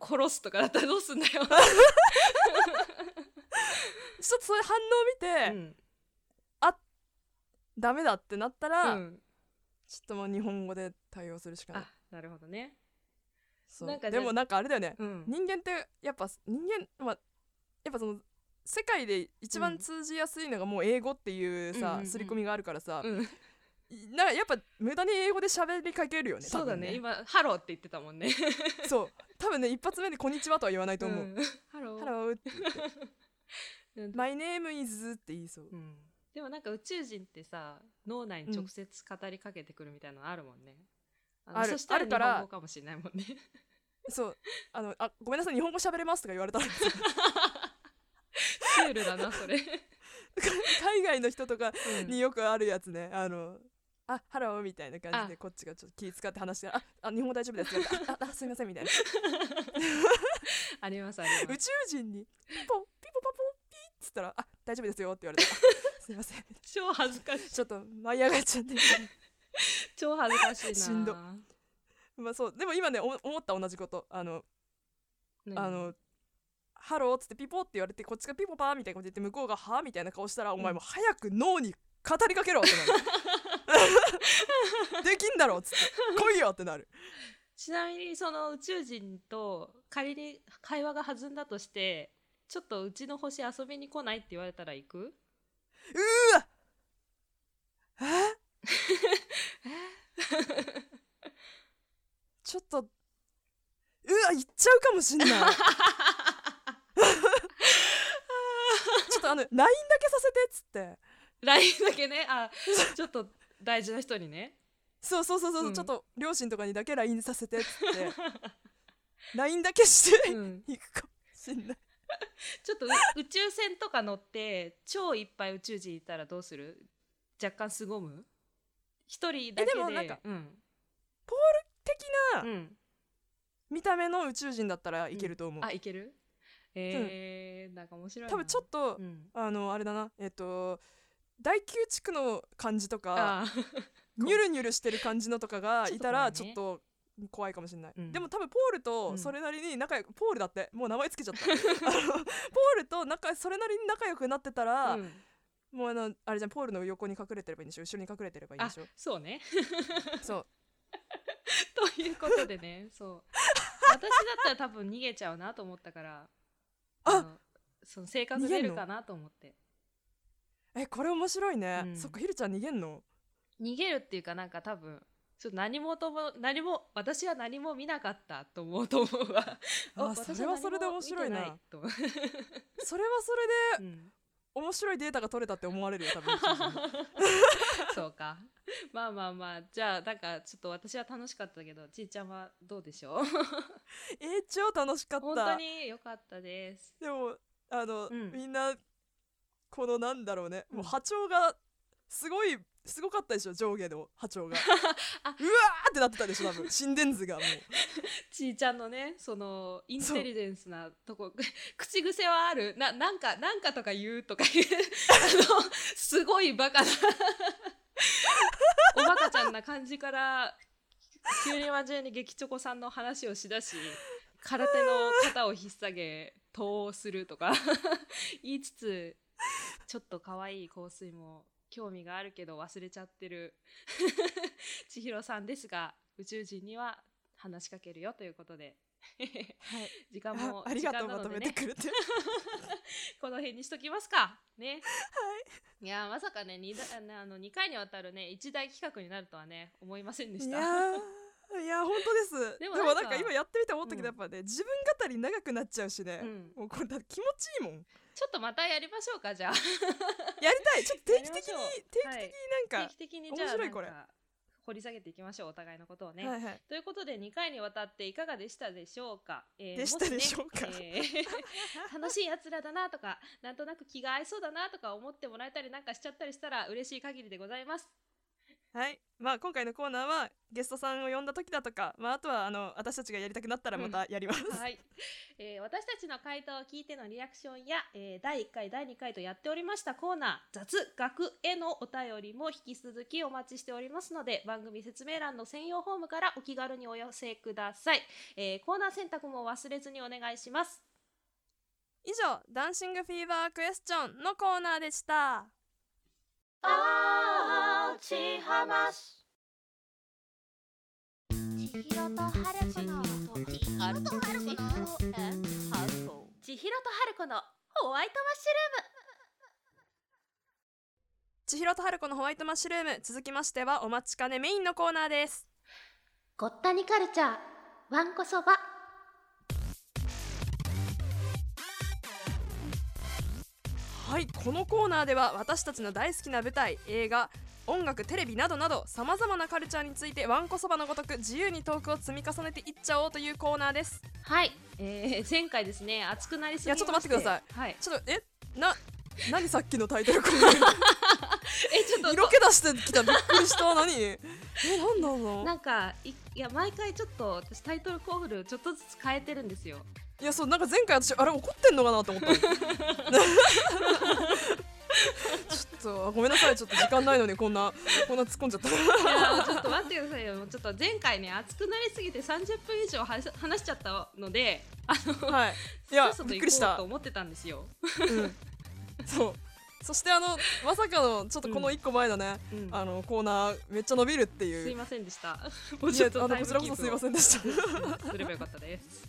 B: 殺すとかだったらどうすんだよ、
A: ちょっとそういう反応を見て、
B: うん。
A: ダメだってなったら、
B: うん。
A: ちょっともう日本語で対応するしかない。
B: あなるほどね。
A: そう。
B: なんか
A: でもなんかあれだよね、
B: うん。
A: 人間ってやっぱ人間まあやっぱその世界で一
B: うん。
A: 番通じやすいのがもう英語っていうさ、
B: うん。
A: 刷り込みがあるからさ、
B: うん
A: なんかやっぱ無駄に英語で喋りかけるよね
B: そうだね。今ハローって言ってたもんね。
A: そう。多分ね一発目で「こんにちは」とは言わないと思う、
B: んハロー。
A: ハローって言って。
B: うん「
A: My name is」って言いそう。
B: うん。でもなんか宇宙人ってさ脳内に直接語りかけてくるみたいなのあるもんね、の
A: ある。
B: そしたら日
A: あるから。
B: 本語かもしれないもんね。
A: そう。あのあごめんなさい日本語喋れますとか言われたら
B: シュールだなそれ、
A: 海外の人とか
B: うん。
A: によくあるやつね。あのあハローみたいな感じ
B: あ。
A: でこっちがちょっと気使って話してああ日本語大丈夫ですよ。あああすいませんみたいな。
B: ありますありま
A: 宇
B: す
A: 宙人にピポピポパポピッつったらあ大丈夫ですよって言われてあ すいません。
B: 超恥ずかしい。
A: ちょっと舞い上がっちゃって。
B: 超恥ずかしいな。
A: しんど。まあそう。でも今ねお思った同じこと。あの
B: 何？
A: あのハローっつってピポって言われてこっちがピポパーみたいなこと言って向こうがはみたいな顔したら、お前もう早く脳に語りかけろってなる。できんだろっつって。来いよってなる。
B: ちなみにその宇宙人と仮に会話が弾んだとしてちょっとうちの星遊びに来ないって言われたら行く？
A: うーわ。え？ちょっとうわ行っちゃうかもしんない。ちょっとあの LINE だけさせてっつって
B: LINE だけね。あちょっと大事な人にね。
A: そうそうそうそう、
B: うん。
A: ちょっと両親とかにだけ LINE させてっつって。LINE だけして
B: うん。
A: 行くかもしんない。
B: ちょっとう宇宙船とか乗って超いっぱい宇宙人いたらどうする？若干凄む？一人だけで。
A: えでもなんか
B: うん。
A: 的な
B: うん、
A: 見た目の宇宙人だったらいけると思う、
B: あいける？えーなんか面白いな。
A: 多分ちょっと、
B: うん、
A: あのあれだな。えっと大宮地区の感じとか
B: あ
A: ニュルニュルしてる感じのとかが いたらち
B: ちょっと
A: 怖いかもしれない、
B: うん。
A: でも多分ポール
B: う
A: と
B: ん。
A: それなりに仲良く、ポールだってもう名前つけちゃった。ポールと仲それなりに仲良くなってたら、
B: うん。
A: もうあのあれじゃんポールの横に隠れてればいいんでしょ？後ろに隠れてればいいん
B: あ
A: でしょ？
B: そうね。
A: そう。
B: ということでねそう。私だったら多分逃げちゃうなと思ったから
A: あ
B: のその性格出るかなと思って
A: えこれ面白いね、
B: うん。
A: そっかひるちゃん逃げんの？
B: 逃げるっていうかなんか多分ちょっと何もとも何も私は何も見なかったと思うと思うわ。
A: あ
B: 私
A: それはそれで面白いな。それはそれで
B: うん。
A: 面白いデータが取れたって思われるよ多分
B: そうか。まあまあまあじゃあなんかちょっと私は楽しかったけどちいちゃんはどうでしょう？
A: えー超楽しかった。
B: 本当に良かったです。
A: でもあの、
B: うん。
A: みんなこのなんだろうね、
B: うん。
A: もう波長がすごいすごかったでしょ上下の波長が。
B: あ。
A: うわーってなってたでしょ多分。心電図がもう。
B: ちいちゃんのねそのインテリジェンスなとこ。口癖はある。ななんかなんかとか言うとか言う。あのすごいバカな。おバカちゃんな感じから急に真面目に激チョコさんの話をしだし空手の肩を引っ提げ投するとか。言いつつ ちょっと可愛い香水も興味があるけど忘れちゃってる。千尋さんですが宇宙人には話しかけるよということで。
A: はい。
B: 時間も
A: あありがとうまとめてくれて。
B: この辺にしときますか。ね。はい。いやまさかね 2, だあのあの2回にわたるね一大企画になるとはね思いませんでした。
A: いや本当です。で
B: でもなんか
A: 今やってみて思ったけど、
B: うん
A: やっぱね自分語り長くなっちゃうしね、
B: うん。
A: もうこれ気持ちいいもん
B: ちょっとまたやりましょうかじゃあ。
A: やりたい。ちょっと定期的に定期的に
B: はい。
A: なんか、
B: 定期的にじゃあ
A: 面白いこれ。
B: 掘り下げていきましょうお互いのことをね、
A: はいはい。
B: ということで2回にわたっていかがでしたでしょうか、えー
A: でしたでしょうか？
B: ねえー 楽しいやつらだなとかなんとなく気が合いそうだなとか思ってもらえたりなんかしちゃったりしたら嬉しい限りでございます
A: はい。まあ今回のコーナーはゲストさんを呼んだ時だとか、まあ、あとはあの私たちがやりたくなったらまたやります、
B: はい、えー私たちの回答を聞いてのリアクションや、えー第1回第2回とやっておりましたコーナー雑学へのお便りも引き続きお待ちしておりますので番組説明欄の専用フォームからお気軽にお寄せください、えーコーナー選択も忘れずにお願いします。
A: 以上ダンシングフィーバークエスチョンのコーナーでした
C: あーちはまし。千尋と春子の千尋と春子？の
B: 千尋と春子のホワイトマッシ
A: 千尋と春子のホワイトマッシュルーム。続きましてはお待ちかねメインのコーナーです。
C: ごったにカルチャー。わんこそば
A: はいこのコーナーでは私たちの大好きな舞台映画音楽テレビなどなどさまざまなカルチャーについてわんこそばのごとく自由にトークを積み重ねていっちゃおうというコーナーです。
B: はい、えー前回ですね熱くなりすぎ
A: いやちょっと待ってくださ
B: い。はい。
A: ちょっとえ？な何さっきのタイトルコール
B: えちょっと
A: 色気出してきた。びっくりした。何？えなんだろ
B: な。んかいいや毎回ちょっと私タイトルコールちょっとずつ変えてるんですよ。
A: ういやそうなんか前回私あれ怒ってんのかなと思ったの。ちょっとごめんなさい。ちょっと時間ないのにこんなこんな突っ込んじゃった。
B: いやちょっと待ってくださいよ。ちょっと前回ね熱くなりすぎて30分以上はし話しちゃったのであの
A: はい。いやびっくりした。
B: と思ってたんですよ。
A: うん。そう。そしてあのまさかのちょっとこの一個前のね、
B: うん。
A: あのコーナーめっちゃ伸びるっていう。
B: すいませんでした。
A: いやあのこちらこそすいませんでした。
B: ん すればよかったです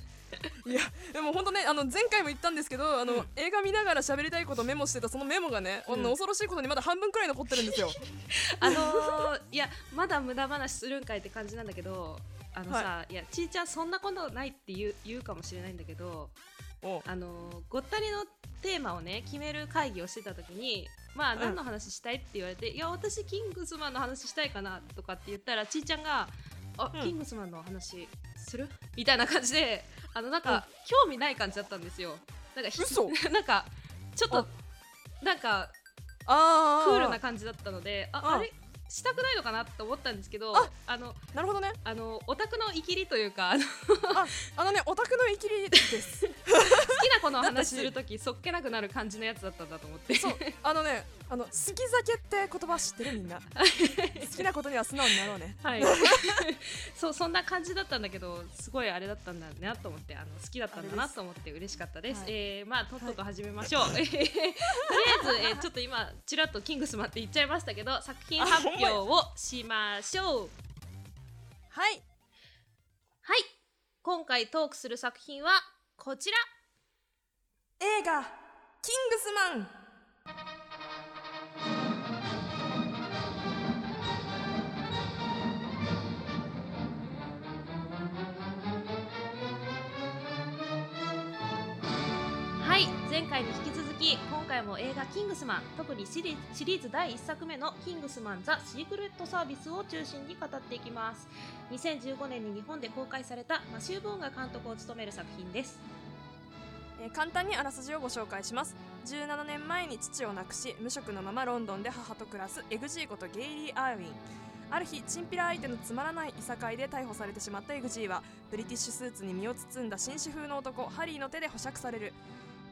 A: いやでも本当ねあの前回も言ったんですけどあの、
B: うん。
A: 映画見ながら喋りたいことメモしてたそのメモがね、あ
B: うん。
A: の恐ろしいことにまだ半分くらい残ってるんですよ。
B: あのー、いやまだ無駄話するんかいって感じなんだけどあのさ、い、やちーちゃんそんなことないって言う言うかもしれないんだけど
A: お
B: あのーごったりのテーマをね決める会議をしてた時にまあ
A: うん。
B: 何の話したいって言われて、いや私キングスマンの話したいかなとかって言ったらちーちゃんがあ、
A: うん。
B: キングスマンの話する？みたいな感じであのなんか、興味ない感じだったんですよ。なんかひ
A: 嘘。
B: なんかちょっと
A: あ。
B: なんか
A: あ
B: クールな感じだったのであ
A: あ
B: あれ？したくないのかなって思ったんですけど
A: あ。
B: あの
A: なるほどね。
B: あのオタクのイキリというかあの
A: ああのねオタクのイキリです
B: な子の話するときそっけなくなる感じのやつだったんだと思って。
A: そうあのねあの好き酒って言葉知ってるみんな。好きなことには素直になろうね。
B: はい。そうそんな感じだったんだけどすごいあれだったんだなと思ってあの好きだったんだなと思って嬉しかったです。
A: はい。
B: えーまあとっとと始めましょう、えーとりあえず、えーちょっと今ちらっとキングスマンって言っちゃいましたけど作品発表をしましょう。
A: はい。
B: はい。今回トークする作品はこちら
A: 映画「キングスマン」
B: はい前回に引き続き今回も映画「キングスマン」特にシリシリーズ第1作目の「キングスマンザ・シークレット・サービス」を中心に語っていきます。2015年に日本で公開されたマシュー・ボーンが監督を務める作品です。
A: え簡単にあらすじをご紹介します。17年前に父を亡くし無職のままロンドンで母と暮らすエグジーことゲイリー・アーウィン。ある日チンピラ相手のつまらないいさかいで逮捕されてしまったエグジーはブリティッシュスーツに身を包んだ紳士風の男ハリーの手で保釈される。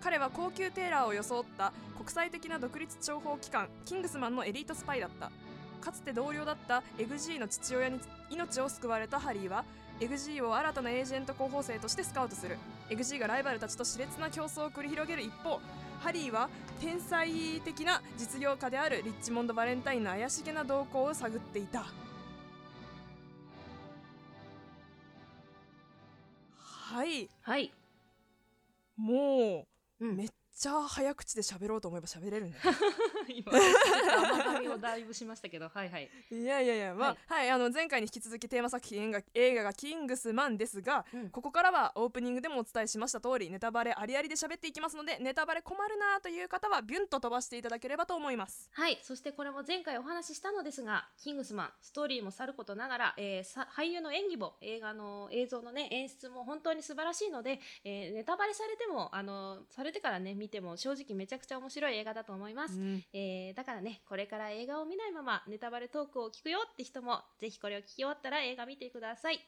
A: 彼は高級テーラーを装った国際的な独立諜報機関キングスマンのエリートスパイだった。かつて同僚だったエグジーの父親に命を救われたハリーはエグジーを新たなエージェント候補生としてスカウトする。エグジーがライバルたちと熾烈な競争を繰り広げる一方ハリーは天才的な実業家であるリッチモンド・バレンタインの怪しげな動向を探っていた。はい。
B: はい、
A: も
B: う
A: うめっちゃ早口で喋ろうと思えば喋れるね
B: 今甘噛みをだいぶしましたけどはいはい、
A: いやいやいやまあはい、あの前回に引き続きテーマ作品映画映画が「キングスマン」ですが
B: うん。
A: ここからはオープニングでもお伝えしました通りネタバレありありで喋っていきますのでネタバレ困るなという方はビュンと飛ばしていただければと思います。
B: はい、そしてこれも前回お話ししたのですが、キングスマン、ストーリーもさることながら、えーさ俳優の演技も、映画の映像のね、演出も本当に素晴らしいので、えーネタバレされても、あの、されてからね、見ても正直めちゃくちゃ面白い映画だと思います。
A: うん。
B: えーだからね、これから映画を見ないままネタバレトークを聞くよって人も、ぜひこれを聞き終わったら映画見てください。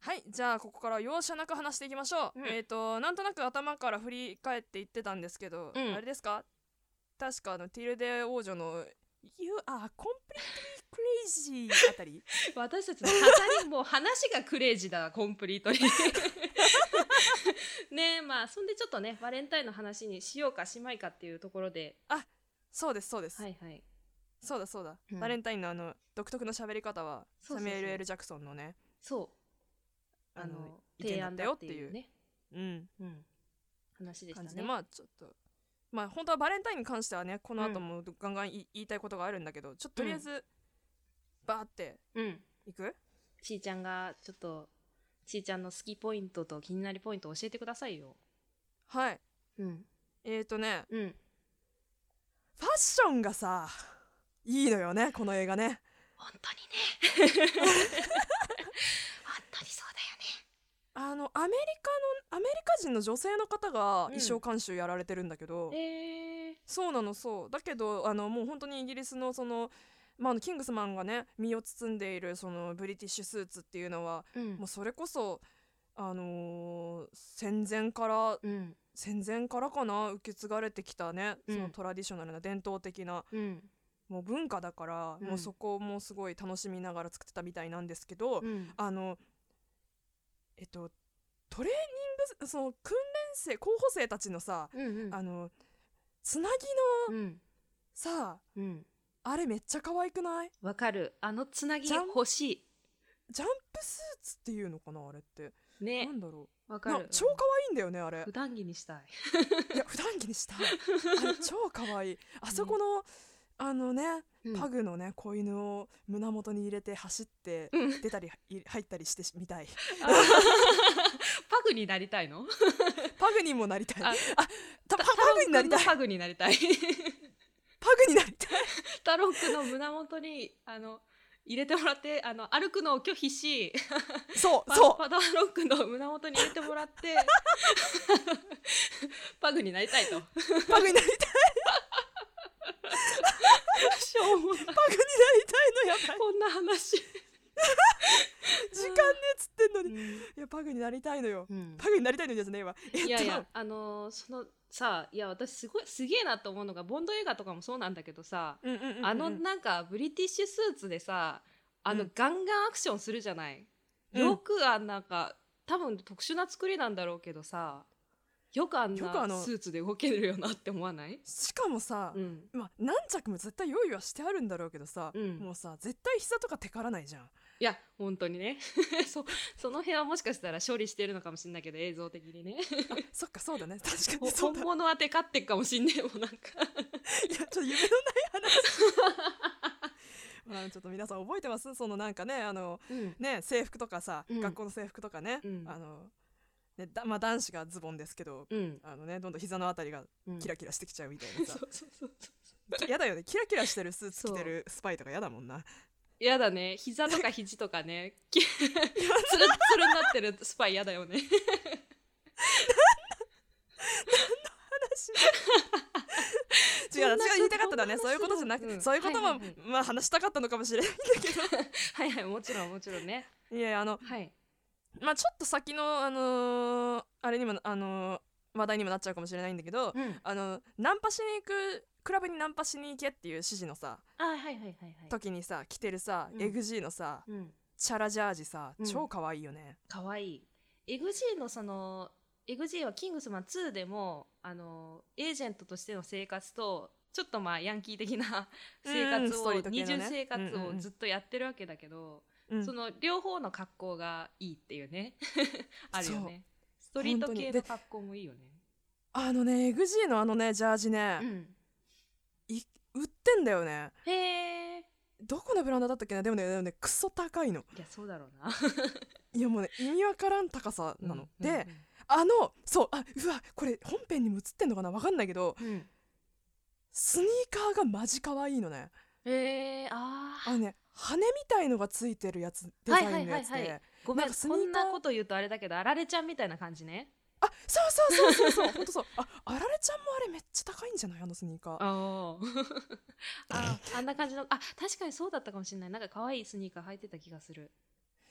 A: はいじゃあここから容赦なく話していきましょう、
B: うん。
A: えっ、となんとなく頭から振り返って言ってたんですけど、
B: うん。
A: あれですか？確かあのティルデ王女の「You are completely crazy」あたり？
B: 私たちの語りもう話がクレイジーだコンプリートに ねえまあそんでちょっとねバレンタインの話にしようかしまいかっていうところで。
A: そうですそうです、
B: はいはい。
A: そうだそうだ、
B: うん。
A: バレンタインのあの独特の喋り方はサミュエル・ L・ ジャクソンのね
B: そう。あ
A: あの
B: 提案だっ
A: よっ
B: ていう。ね。
A: うん。
B: うん。話でした
A: 感じで、
B: ね
A: まあちょっとまあ本当はバレンタインに関してはねこの後もガンガン言い言いたいことがあるんだけどちょっととりあえず、バーって
B: うん
A: いく？
B: ちーちゃんがちょっとちーちゃんの好きポイントと気になりポイント教えてくださいよ。
A: はい。
B: うん。
A: えーとね。
B: うん。
A: ファッションがさいいのよねこの映画ね。
B: 本当にね。本当にそう
A: あのアメリカのアメリカ人の女性の方が
B: うん。
A: 衣装監修やられてるんだけど、
B: だよねえー、
A: そうなのそう。だけどあのもう本当にイギリスのそのまああのキングスマンがね身を包んでいるそのブリティッシュスーツっていうのは
B: うん。
A: もうそれこそあのー戦前から
B: うん。
A: 戦前からかな受け継がれてきたね、
B: うん。
A: そのトラディショナルな伝統的な
B: うん。
A: もう文化だから、
B: うん。
A: もうそこもすごい楽しみながら作ってたみたいなんですけど、
B: うん。
A: あのえっとトレーニングその訓練生候補生たちのさ、
B: うんうん。
A: あのつなぎの
B: うん。
A: さ
B: うん
A: あれめっちゃ可愛くない？
B: わかる。あのつなぎ欲し
A: ジャンプスーツっていうのかなあれって。
B: いね。
A: なんだろ
B: わかる。
A: 超可愛いんだよねあれ。
B: 普段着にしたい。
A: いや普段着にしたい。あれ 超可愛い。あそこの、あのね、
B: うん。
A: パグのね子犬を胸元に入れて走って
B: うん。
A: 出たりい入ったりしてみたい。
B: パグになりたいの？
A: パグにもなりたい。
B: あ
A: パグになりたい。
B: パグになりたい
A: パグになりたい。
B: 太郎くんの胸元にあの入れてもらってあの歩くのを拒否しパ
A: そうそう。
B: パターロックの胸元に入れてもらってパグになりたいと。
A: パグになりたい。
B: しょうもない。
A: パグになりたいのやばい。
B: こんな話、
A: 時間ねっつってんのに。いやパグになりたいのよ。
B: うん。
A: パグになりたいのじゃねえわ。えっと
B: いやいやあのーそのさいや私すごいすげえなと思うのがボンド映画とかもそうなんだけどさ、
A: うんうんうんうん
B: あのなんかブリティッシュスーツでさあの、
A: うん。
B: ガンガンアクションするじゃない、
A: うん。
B: よくあんなんか多分特殊な作りなんだろうけどさよくあんなスーツで動けるよなって思わない、
A: しかもさ、
B: うん、
A: まあ何着も絶対用意はしてあるんだろうけどさ、
B: うん。
A: もうさ絶対膝とかテカらないじゃん
B: いや本当にね。そその辺はもしかしたら処理してるのかもしれないけど映像的にね。
A: あそっかそうだね。確か
B: ほ
A: に
B: 本物はテカってっかもしんねえもんなんか。
A: いやちょっと夢のない話。まあちょっと皆さん覚えてます？そのなんかねあの
B: うん。
A: ね制服とかさ、
B: うん。
A: 学校の制服とかね、
B: うん。
A: あのねだまあ男子がズボンですけど、
B: うん。
A: あのねどんどん膝のあたりが
B: うん。
A: キラキラしてきちゃうみたいなさ。
B: そ、うそうそうそう
A: やだよね。キラキラしてるスーツ着てるスパイとかやだもんな
B: やだね。膝とか肘とかね。き つるつるになってるスパイやだよね。
A: 違う違う言いたかったのはね
B: そ
A: ういうことじゃなくて、
B: うん
A: そういうことも、
B: はいはいはい。
A: まあ話したかったのかもしれないんだけ
B: はいはいもちろんもちろんね。
A: どいやいやあの
B: はい。
A: まあちょっと先のあのーあれにもあのー話題にもなっちゃうかもしれないんだけど、
B: うん。
A: あのナンパしに行くクラブにナンパしに行けっていう指示のさ
B: あはいはいはいはい。
A: 時にさ着てるさ、
B: うん。
A: エグジーのさ
B: うん。
A: チャラジャージさ、
B: うん。
A: 超可愛いよね。
B: かわい。い EXG のその EXG はキングスマン2でもあのエージェントとしての生活とちょっとまあヤンキー的な生活を、
A: リート系のね。
B: 二重生活
A: うんうんうん。
B: をずっとやってるわけだけど、
A: うん。
B: その両方の格好がいいっていうね。あるよね。ストリート系の格好もいいよね。
A: あのねエグジーのあのねジャージね、
B: うん。
A: い売ってんだよね。
B: へえ
A: どこのブランドだったっけな？でもねでもねクソ高いの。
B: いやそうだろうな。
A: いやもうね意味わからん高さなの、
B: うん
A: で、あのそうあうわこれ本編にも映ってんのかな？わかんないけど
B: うん。うん
A: スニーカーがマジ可愛いのね。
B: へえあ
A: あのね羽みたいのがついてるやつデザインのやつで、
B: はいはいはいはい。ごめん
A: なんかスニーカー
B: こんなこと言うとあれだけどあられちゃんみたいな感じね
A: あそうそうそうそうそう。ほんとそう。ああられちゃんもあれめっちゃ高いんじゃない？あのスニーカー。
B: あああんな感じのあ確かにそうだったかもしれない。なんか可愛いスニーカー履いてた気がする、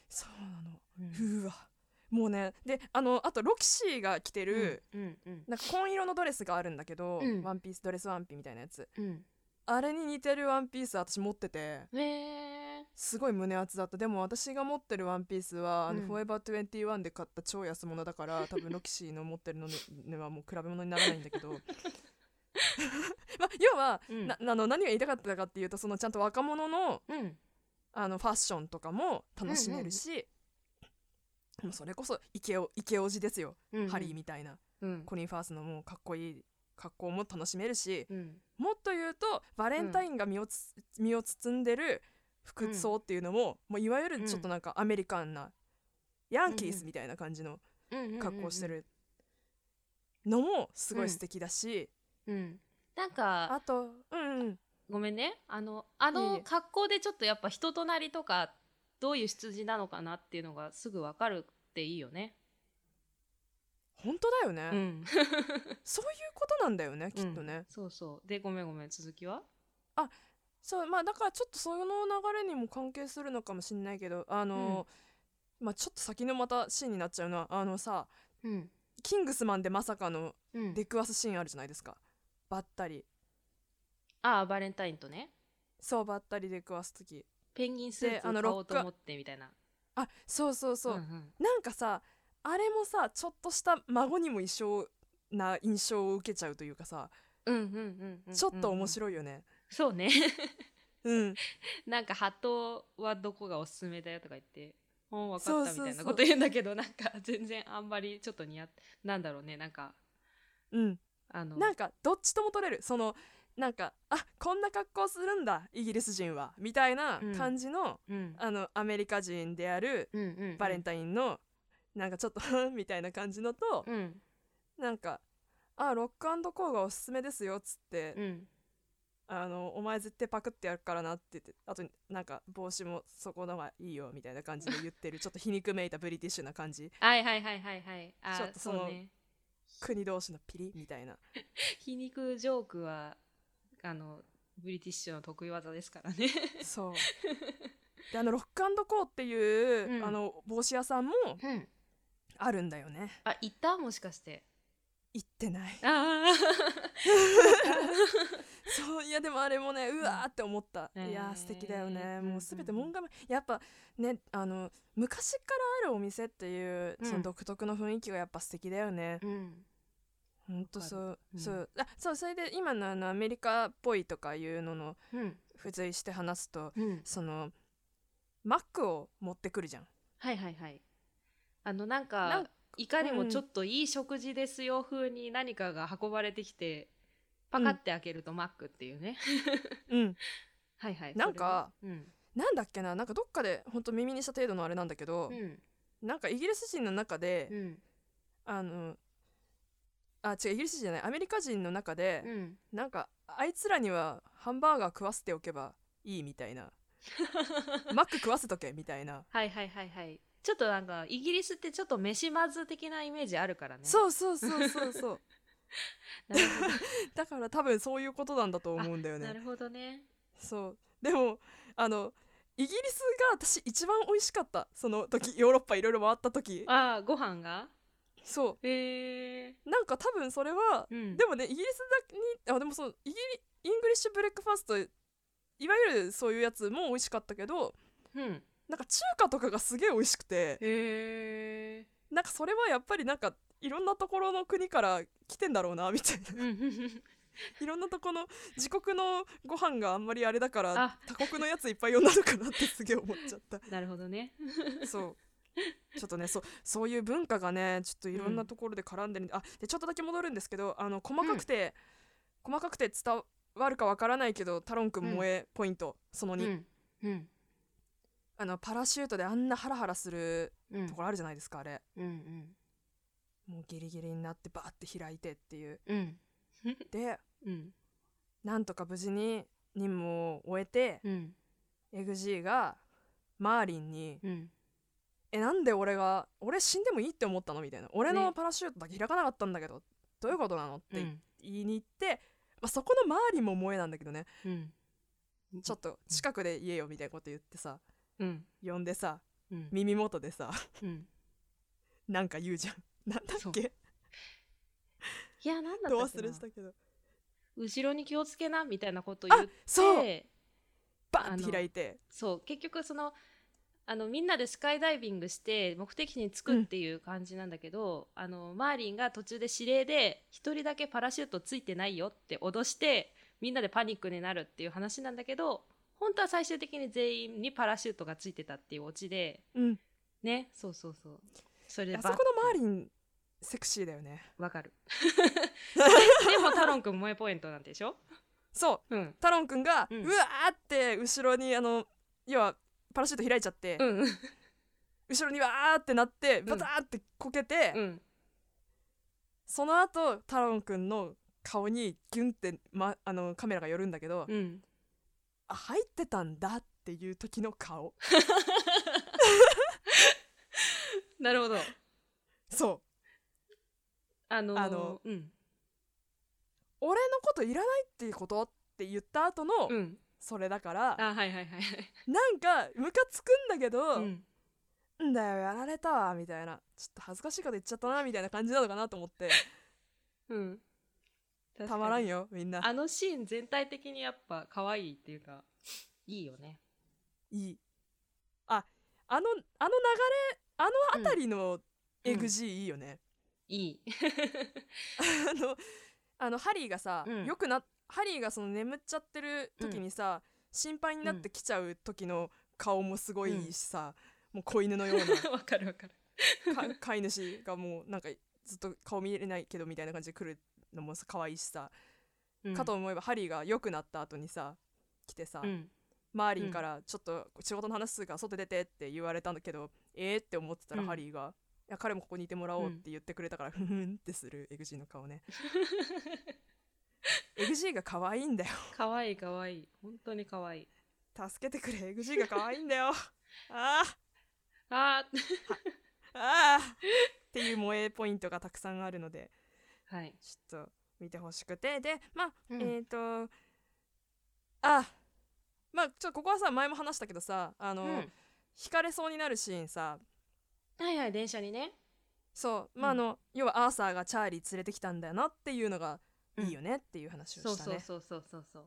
A: そうなの。
B: うん。
A: うわ。もうねであのあとロキシーが着てる、
B: うんうん。
A: なんか紺色のドレスがあるんだけど、
B: うん。
A: ワンピースドレスワンピみたいなやつ。
B: うん
A: あれに似てるワンピース私持ってて。すごい胸熱だった。でも私が持ってるワンピースは、あの
B: うん。
A: フォーエバー21で買った超安物だから 多分ロキシーの持ってるのにはもう比べ物にならないんだけど。まあ要は、
B: うん。
A: なあの何が言いたかったかっていうとそのちゃんと若者の
B: うん。
A: あのファッションとかも楽しめるし、もうそれこそイケオイケオジですよ、
B: うん。
A: ハリーみたいな。
B: うん。
A: コリン・ファースのもうかっこいい格好も楽しめるし、
B: うん
A: もっと言うとバレンタインが身をつ、身を包んでる服装っていうのも,、もういわゆるちょっとなんかアメリカンなヤンキースみたいな感じの格好してるのもすごい素敵だし、
B: うん。なんか
A: あとうんうん。
B: ごめんね。あのあの格好でちょっとやっぱ人となりとかどういう出自なのかなっていうのがすぐ分かるっていいよね
A: 本当だよね、
B: うん。
A: そういうことなんだよねきっとね、
B: そうそう。でごめんごめん続きは？
A: そうまあだからちょっとその流れにも関係するのかもしれないけどあの、まあちょっと先のまたシーンになっちゃうのはあのさ
B: うん。
A: キングスマンでまさかの
B: うん。
A: 出くわすシーンあるじゃないですか。ばったり。
B: ああバレンタインとね。
A: そうばったり出くわす時。
B: ペンギンスーツ買おうと思ってみたいな。
A: あそうそうそう、
B: んん。
A: なんかさあれもさちょっとした孫にも一緒な印象を受けちゃうというかさ
B: うんうんうんうん
A: ちょっと面
B: い
A: 白いよね。
B: そうね。
A: うん。
B: なんかハットはどこがおすすめだよとか言って「うん分かった」みたいなこと言うんだけどなんか全然あんまりちょっと似合っなんだろうねなんか
A: うん。
B: あの
A: なんかどっちとも取れる。そのなんかあこんな格好するんだイギリス人はみたいな感じの、
B: うん。
A: あのアメリカ人であるバレンタインの、なんかちょっと みたいな感じのと、
B: うん。
A: なんかあロックコーがおすすめですよっつって、
B: うん。
A: あのお前絶対パクってやるからなって言ってあとなんか帽子もそこのがいいよみたいな感じで言ってる ちょっと皮肉めいたブリティッシュな感じ。
B: はいはいはいはいはい。あ
A: ちょっとその
B: ね。
A: 国同士のピリみたいな。
B: 皮肉ジョークはあのブリティッシュの得意技ですからね。
A: そう。であのロックコーっていう、
B: うん。
A: あの帽子屋さんも
B: うん
A: あるんだよね。
B: あ行った？もしかして。
A: 行ってない。
B: ああ
A: そういやでもあれもねうわーって思った、
B: うん
A: いやー素敵だよね、
B: うん
A: もうすべて門構えやっぱねあの昔からあるお店っていう、
B: うん。
A: その独特の雰囲気がやっぱ素敵だよね。
B: うん。
A: ほんとそう、
B: うん。
A: そう。あそうそれで今のあのアメリカっぽいとかいうのの
B: うん。
A: 付随して話すと
B: うん。
A: そのマックを持ってくるじゃん。
B: はいはいはいあのなんかいかに
A: うん。
B: もちょっといい食事ですよ風に何かが運ばれてきてパカって開けるとマックっていうね、
A: うん。
B: はいはい
A: なんか
B: それは
A: なんだっけななんかどっかでほんと耳にした程度のあれなんだけど
B: う、ん。
A: なんかイギリス人の中で、
B: うんうん。
A: あのあ違うイギリス人じゃないアメリカ人の中で、
B: うん。
A: なんかあいつらにはハンバーガー食わせておけばいいみたいな。マック食わせとけみたいな、
B: はいはいはいはいちょっとなんかイギリスってちょっと飯まず的なイメージあるからね。
A: そうそうそうそうそう。だから多分そういうことなんだと思うんだよね。
B: なるほどね。
A: そう。でもあのイギリスが私一番美味しかった。その時ヨーロッパいろいろ回った時。
B: ああご飯が？
A: そ
B: へえ
A: うなんか多分それは、
B: うん。
A: でもねイギリスだにあでもそうイギリイングリッシュブレックファーストいわゆるそういうやつも美味しかったけど
B: うん
A: なんか中華とかがすげえ美味しくてなんかそれはやっぱりなんかいろんなところの国から来てんだろうなみたいな。いろんなとこの自国のご飯があんまりあれだから
B: あ。
A: 他国のやついっぱい呼んだのかなってすげえ思っちゃった。
B: なるほどね。
A: そう。ちょっとねそうそういう文化がねちょっといろんなところで絡んでるんで、あでちょっとだけ戻るんですけどあの細かくて、細かくて伝わるかわからないけどタロン君萌えポイント、その2、
B: うん。うん
A: あのパラシュートであんなハラハラする
B: うん
A: ところあるじゃないですかあれ。
B: うん
A: もうギリギリになってバーって開いてっていう。
B: うん。うん
A: で
B: うん。
A: なんとか無事に任務を終えて、
B: うん。
A: エグジーがマーリンに
B: うん「
A: えなんで俺が俺死んでもいいって思ったの?」みたいな「俺の
B: ね。
A: パラシュートだけ開かなかったんだけどどういうことなの?」って
B: うん。
A: 言いに行って、まあ、そこのマーリンも萌えなんだけどね。
B: うん。
A: ちょっと近くで言えよみたいなこと言ってさ。
B: うん
A: 呼んでさ
B: うん。
A: 耳元でさ
B: うん。
A: なんか言うじゃん。なんだっけ？
B: いやなんだっ
A: 忘れしたけど。
B: 後ろに気をつけなみたいなこと言って
A: そう。バーンって開いて。
B: そう。結局そのあのみんなでスカイダイビングして目的地に着くっていう感じなんだけど、あのマーリンが途中で指令で一人だけパラシュートついてないよって脅してみんなでパニックになるっていう話なんだけど本当は最終的に全員にパラシュートがついてたっていうオチで
A: うん。
B: ねそうそうそう。それで
A: あそこのマーリンセクシーだよね。
B: わかる。でもタロン君萌えポイントなんでしょ？
A: そう。
B: うん。
A: タロンくんが、
B: う
A: うんわーって後ろにあの要はパラシュート開いちゃって、
B: うん。うん
A: 後ろにわーってなって
B: ん。
A: バターってこけて、
B: うん。
A: その後タロンくんの顔にギュンって、ま、あのカメラが寄るんだけど、
B: うん
A: あ入ってたんだっていう時の顔。
B: なるほど。
A: そう。
B: あのー
A: あの
B: うん。
A: 俺のこといらないっていうことって言った後の、
B: うん。
A: それだから
B: あはいはいはいはい。
A: なんかムカつくんだけど、
B: うん。
A: んだよやられたわみたいな。ちょっと恥ずかしいこと言っちゃったなみたいな感じなのかなと思って。
B: うん
A: たまらん
B: よ
A: よみんな。
B: あのシーン全体的にやっぱ可愛いっていうかいいよね。
A: いい。ああのあの流れあの辺りのエグジーいいよね、
B: いい。
A: あのあのハリーがさ、
B: うん。
A: よくなハリーがその眠っちゃってる時にさ、心配になってきちゃう時の顔もすごいいいしさ、もう子犬のよう
B: わかるわかる。
A: 飼い主がもうなんかずっと顔見れないけどみたいな感じで来るのもさ可愛いしさ、
B: うん。
A: かと思えばハリーが良くなった後にさ来てさ、
B: うん。
A: マーリンからちょっと仕事の話するから外出てって言われたんだけど、えーって思ってたら
B: うん。
A: ハリーが、いや彼もここにいてもらおうって言ってくれたから、ふふんってするエグジーの顔ね。エグジーが可愛いんだよ。
B: かわいいかわい。い本当にかわい。い
A: 助けてくれエグジーが可愛いんだよ。あー。
B: あ
A: あー。っていう萌えポイントがたくさんあるので
B: ーはい。
A: ちょっと見てほしくて。でまあ、
B: うん。
A: えっ、とあまあちょっとここはさ前も話したけどさあの、
B: うん。
A: 惹かれそうになるシーンさ。
B: はいはい電車にね。
A: そう。まああの、要はアーサーがチャーリー連れてきたんだよなっていうのがいいよねっていう話を
B: そう
A: したね、
B: そうそうそうそう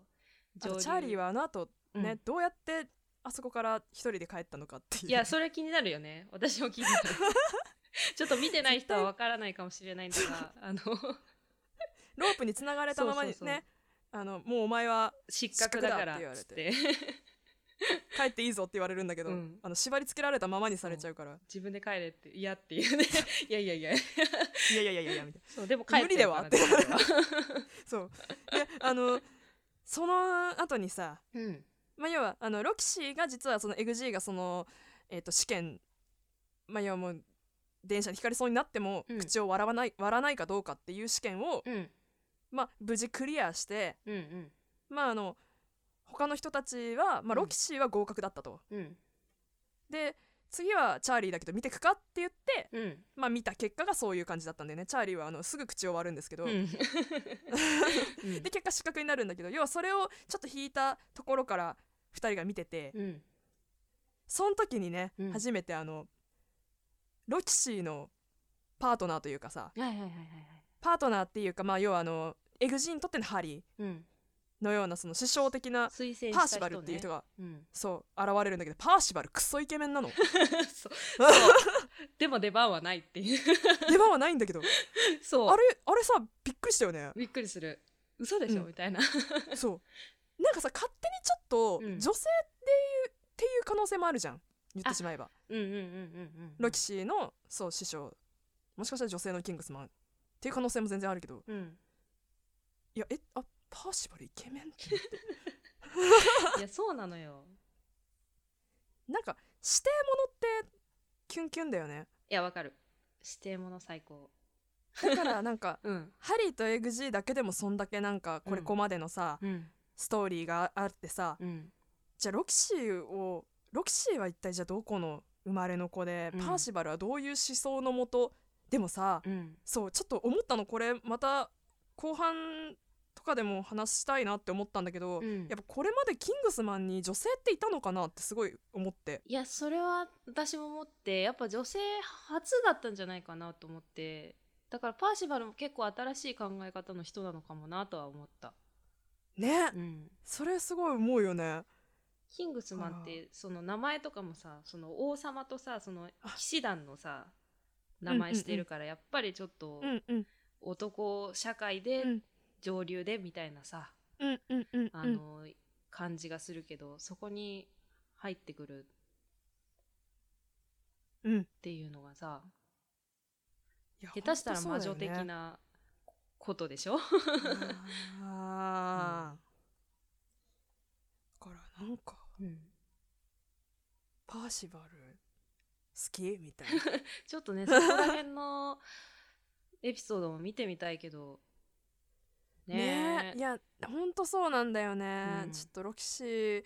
B: そう
A: チャーリーはあの後ね、
B: うん
A: どうやってあそこから一人で帰ったのかっていう。
B: いやそれ気になるよね。私も気になる ちょっと見てない人はわからないかもしれないんだが、あの、
A: ロープにつながれたままにね、
B: そうそうそう。
A: あの、もうお前は
B: 失格だからって言
A: われ
B: て。
A: 帰っていいぞって言われるんだけど、
B: うん、
A: あの縛り付けられたままにされちゃうから。
B: 自分で帰れって嫌っていうね。いやいやいや。
A: いやいやいやいやみたいな。
B: そうでも帰
A: 無理
B: ではって
A: そう。であのその後にさ、
B: うん、
A: まあ要はあのロキシーが実はそのエグジーがそのえっ、ー、と試験。まあ要はもう電車にひかれそうになっても、
B: うん。
A: 口を割らない割らないかどうかっていう試験を、
B: うん。
A: まあ、無事クリアして、
B: うんうん。
A: まあ、あの他の人たちは、まあ、
B: うん。
A: ロキシーは合格だったと。
B: うん。
A: で次はチャーリーだけど見てくかって言って、
B: うん。
A: まあ、見た結果がそういう感じだったんだよね。チャーリーはあのすぐ口を割るんですけど、
B: うん。うん。
A: で結果失格になるんだけど要はそれをちょっと引いたところから2人が見てて、
B: うん。
A: その時にね、
B: うん。
A: 初めてあのロキシーのパートナーというかさ
B: はいはいはいはいはい。
A: パートナーっていうかまあ要はあのエグジーにとってのハリー
B: うん。
A: のようなその師匠的なパーシバルっていう人が
B: うん。
A: そう現れるんだけどパーシバルクソイケメンなの。
B: でも出番はないっていう。
A: 出番はないんだけど。
B: そう。
A: あれあれさびっくりしたよね。
B: びっくりする。嘘でしょ、
A: うん。
B: みたいな。
A: そう。なんかさ勝手にちょっと
B: うん。
A: 女性っていう,、っていう可能性もあるじゃん言ってしまえば。ロキシーのそう師匠。もしかしたら女性のキングスマンっていう可能性も全然あるけど。
B: うん。
A: いやえあパーシバルイケメンって。思って
B: いやそうなのよ。
A: なんか指定物ってキュンキュンだよね。
B: いやわかる。指定物最高。
A: だからなんか
B: うん。
A: ハリーとエグジーだけでもそんだけなんかこれこまでのさ、
B: うん。
A: ストーリーがあってさ
B: うん。
A: じゃあロキシーをロキシーは一体じゃあどこの生まれの子で、
B: うん。
A: パーシバルはどういう思想のもと？でもさ、
B: うん。
A: そうちょっと思ったのこれまた後半とかでも話したいなって思ったんだけど、
B: うん。
A: やっぱこれまでキングスマンに女性っていたのかなってすごい思って。
B: いやそれは私も思ってやっぱ女性初だったんじゃないかなと思って。だからパーシバルも結構新しい考え方の人なのかもなとは思った、
A: ね、
B: うん、
A: それすごい思うよね
B: キングスマンってその名前とかもさその王様とさその騎士団のさ名前してるからやっぱりちょっと男社会で
A: うん。
B: 上流でみたいなさあの感じがするけどそこに入ってくる
A: うん。
B: っていうのがさ下手したら魔女的なことでしょ
A: あーだからなんか
B: うん。
A: パーシバル？好き？みたいな。
B: ちょっとねそこら辺のエピソードも見てみたいけど。ね。
A: ね。えいやほんとそうなんだよね、
B: うん。
A: ちょっとロキシー。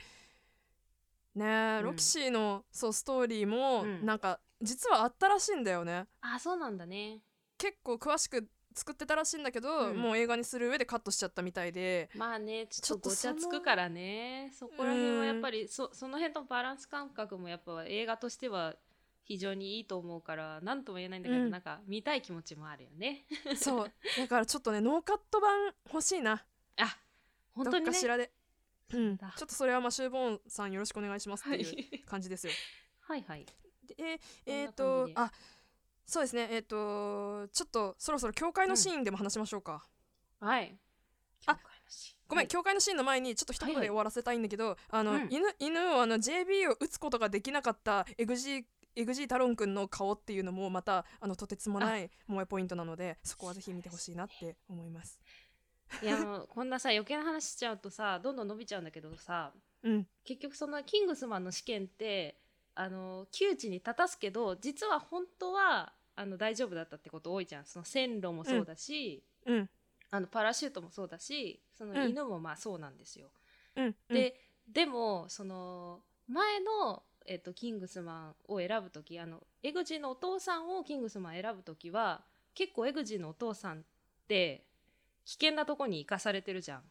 A: ねロキシーのそうストーリーも、
B: うん。
A: なんか実はあったらしいんだよね。
B: あそうなんだね。
A: 結構詳しく作ってたらしいんだけど、
B: うん。
A: もう映画にする上でカットしちゃったみたいで。
B: まあねちょっとごちゃつくからね。そこら辺はやっぱりそその辺のバランス感覚もやっぱ映画としては非常にいいと思うから何とも言えないんだけど、
A: うん。
B: なんか見たい気持ちもあるよね。
A: そう。だからちょっとねノーカット版欲しいな。
B: あ本当にね。
A: かしらで、うん、ちょ
B: だ
A: っとそれはマシューボーンさんよろしくお願いしますっていう感じですよ。
B: はいはい。
A: でえーえー
B: こんな感じで？
A: とあそうですね。えっ、とちょっとそろそろ教会のシーンでも話しましょうか。
B: はい。
A: あごめん、
B: はい。
A: 教会のシーンの前にちょっと一言
B: はいはい。
A: で終わらせたいんだけど、あの、
B: うん。
A: 犬犬をあの JB を打つことができなかったエグジーエグジータロン君の顔っていうのもまたあのとてつもない萌えポイントなのでそこはぜひ見てほしいなって思います。
B: いやもうこんなさ余計な話しちゃうとさどんどん伸びちゃうんだけどさ
A: うん、
B: 結局そのキングスマンの試験ってあの窮地に立たすけど実は本当はあの大丈夫だったってこと多いじゃんその線路もそうだし、
A: うん、
B: あのパラシュートもそうだしその
A: うん
B: 犬もまあそうなんですよ。
A: うん、
B: で、でもその前の、えっとキングスマンを選ぶ時あのエグジのお父さんをキングスマン選ぶ時は結構エグジのお父さんって危険なとこに行かされてるじゃん。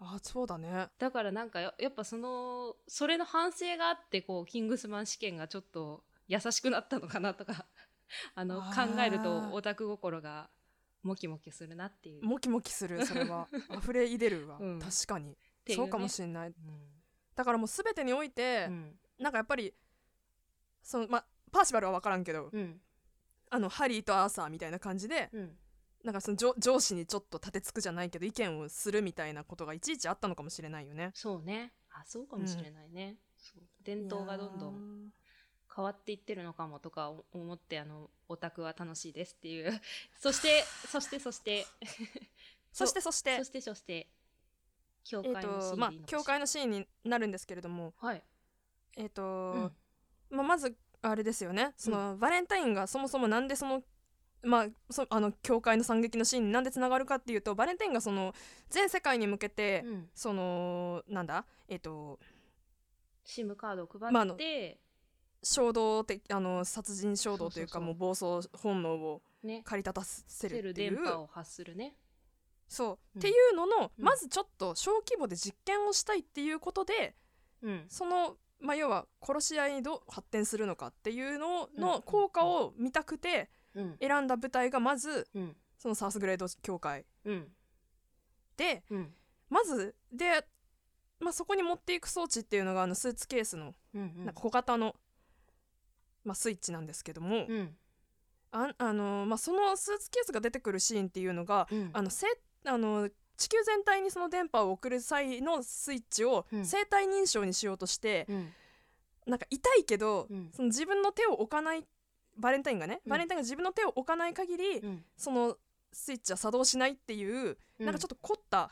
A: あそうだね。
B: だからなんかややっぱそのそれの反省があってこうキングスマン試験がちょっと優しくなったのかなとか あの考えるとオタク心がモキモキするなっていう。
A: モキモキする それは。溢れ出るわ、
B: うん。
A: 確かに、
B: ね。
A: そうかもしれない。
B: うん。
A: だからもう全てにおいて、
B: うん。
A: なんかやっぱりそのまパーシバルは分からんけど、
B: うん。
A: あのハリーとアーサーみたいな感じで、
B: うん。
A: なんかその上上司にちょっと立てつくじゃないけど意見をするみたいなことがいちいちあったのかもしれないよね。
B: そうね。あそうかもしれないね、伝統がどんどん。
A: ん
B: 変わっていってるのかもとか思ってあのオタクは楽しいですっていう。そしてそしてそして。
A: そして そして。
B: そしてそして。教会のシーン
A: とまあ教会のシーンになるんですけれども。
B: はい、
A: えっ、と、
B: うん。
A: まあ、まずあれですよね。その、バレンタインがそもそもなんでそのまあ、そあの教会の惨劇のシーンになんでつながるかっていうとバレンタインがその全世界に向けて、
B: うん、
A: そのなんだ？えっ、と
B: SIM カードを配って、
A: 衝動的あの殺人衝動というかもう暴走本能を
B: ね。
A: 駆り立たせるっていう。
B: 電波を発するね。
A: そう、
B: うん。
A: っていうのの、
B: うん。
A: まずちょっと小規模で実験をしたいっていうことで
B: うん。
A: その、まあ、要は殺し合いにどう発展するのかっていうの
B: うん。
A: の効果を見たくて
B: うん。
A: 選んだ舞台がまず
B: うん。
A: そのサウスグレード協会
B: うん。
A: で
B: うん。
A: まずで、まあ、そこに持っていく装置っていうのがあのスーツケースの
B: うん。
A: なんか小型の、まあ、スイッチなんですけども、
B: うん。
A: ああのまあ、そのスーツケースが出てくるシーンっていうのが
B: うん。
A: あのせあの地球全体にその電波を送る際のスイッチを
B: うん。
A: 生体認証にしようとして、
B: うん。
A: なんか痛いけど、
B: うん。
A: その自分の手を置かないバレンタインがね、
B: うん。
A: バレンタインが自分の手を置かない限り、
B: うん。
A: そのスイッチは作動しないっていう、なんかちょっと凝った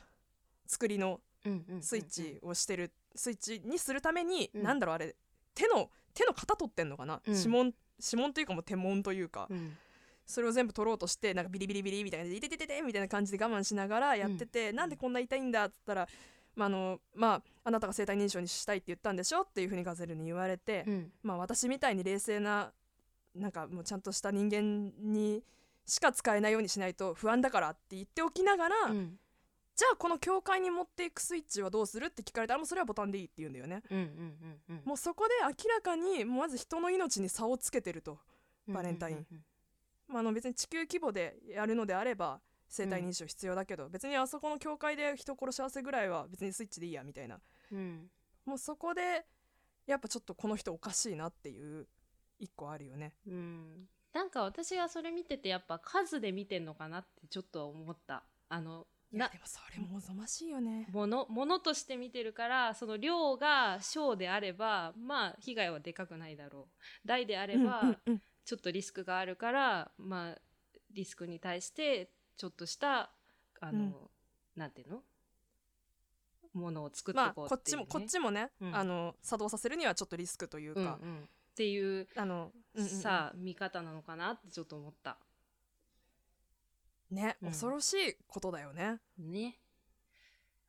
A: 作りの
B: うんうん。
A: スイッチをしてる、スイッチにするために、
B: うん。
A: なんだろうあれ手の手の型取ってんのかな、
B: うん。
A: 指紋指紋というかもう手紋というか、
B: うん。
A: それを全部取ろうとしてなんかビリビリビリみたいな「いてててて」みたいな感じで我慢しながらやってて、なんでこんな痛いんだっつったら、まああのまあ、あなたが生体認証にしたいって言ったんでしょっていうふうにガゼルに言われて、
B: うん。
A: まあ、私みたいに冷静ななんかもうちゃんとした人間にしか使えないようにしないと不安だからって言っておきながら、
B: うん
A: じゃあこの教会に持っていくスイッチはどうするって聞かれたらもうそれはボタンでいいって言うんだよね。
B: うんうんうん
A: もうそこで明らかにまず人の命に差をつけてると。バレンタイン。まあ、あの別に地球規模でやるのであれば生体認証必要だけど、別にあそこの教会で人殺し合わせぐらいは別にスイッチでいいやみたいな。
B: うん。
A: もうそこでやっぱちょっとこの人おかしいなっていう一個あるよね。
B: うん。なんか私がそれ見ててやっぱ数で見てんのかなってちょっと思った。あのな
A: でもそれもおぞましいよね。
B: ものものとして見てるからその量が小であればまあ被害はでかくないだろう。大であれば、
A: うんうんうん。
B: ちょっとリスクがあるからまあリスクに対してちょっとしたあの、
A: うん。
B: なんていうの？ものを作って
A: まあ
B: いこう
A: こってちもこっちもね、
B: うん。
A: あの作動させるにはちょっとリスクという
B: うんうん。
A: か、
B: っていう
A: あの、うんうんうん。
B: さあ見方なのかなってちょっと思った
A: ね、
B: うん。
A: 恐ろしいことだよね。
B: ね。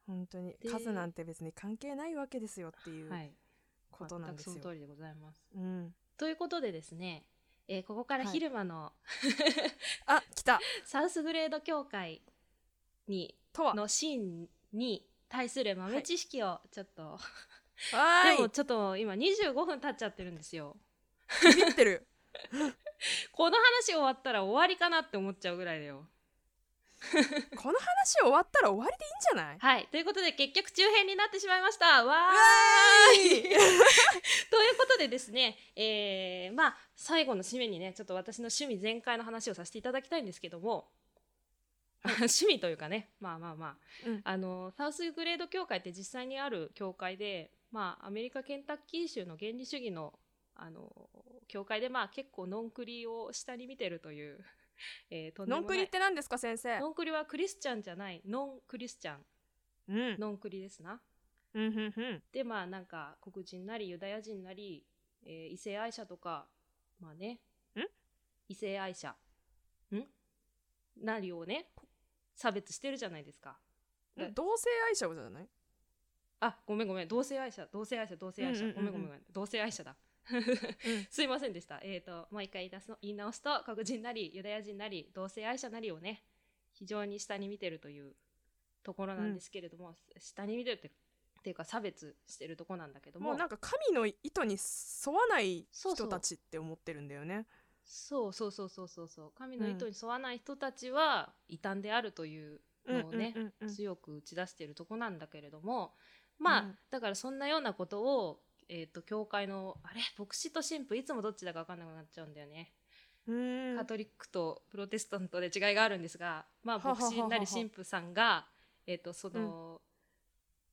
A: 本当に。
B: で
A: 数なんて別に関係ないわけですよっていう
B: はい。
A: ことなんですよ、
B: 全くその通りでございます。
A: うん、
B: ということでですね、えーここから
A: はい。
B: 昼間の、
A: あ来た。
B: サウスグレード協会に
A: とは？
B: のシーンに対する豆知識をちょっと、
A: わーい。
B: でもちょっと今25分経っちゃってるんですよ。
A: ビビってる。
B: この話終わったら終わりかなって思っちゃうぐらいだよ
A: この話終わったら終わりでいいんじゃない？
B: はい。ということで結局中編になってしまいました。わーい。
A: い。
B: ということでですね、えーまあ最後の締めにねちょっと私の趣味全開の話をさせていただきたいんですけども 趣味というかねまあまあまあ、
A: うん。
B: あのサウスグレード協会って実際にある協会で、まあ、アメリカケンタッキー州の原理主義のあの協会で、まあ、結構ノンクリを下に見てるという、えー
A: ノンクリって何ですか先生？
B: ノンクリはクリスチャンじゃない。ノンクリスチャン。
A: うん。
B: ノンクリですな。
A: うんうんうん。
B: でまあなんか黒人なりユダヤ人なり、えー異性愛者とかまあね。
A: ん？
B: 異性愛者。ん？なりをね差別してるじゃないですか。
A: うん同性愛者じゃない？
B: あごめんごめん。同性愛者同性愛者同性愛者、
A: ん
B: ごめんごめん。同性愛者だ。
A: うん。
B: すいませんでした。えっ、ともう一回言い出すの言い直すと黒人なりユダヤ人なり同性愛者なりをね非常に下に見てるというところなんですけれども、下に見てるってっていうか差別してるところなんだけども。
A: もうなんか神の意図に沿わない人たちって思ってるんだよね。
B: そうそうそうそうそう。そう神の意図に沿わない人たちは異端であるというのをね、
A: うんうんうんうん。
B: 強く打ち出しているとこなんだけれどもまあ、
A: うん。
B: だからそんなようなことを、えー、と教会のあれ？牧師と神父いつもどっちだか分かんなくなっちゃうんだよね、カトリックとプロテスタントで違いがあるんですがまあ牧師なり神父さんが、えー、とその、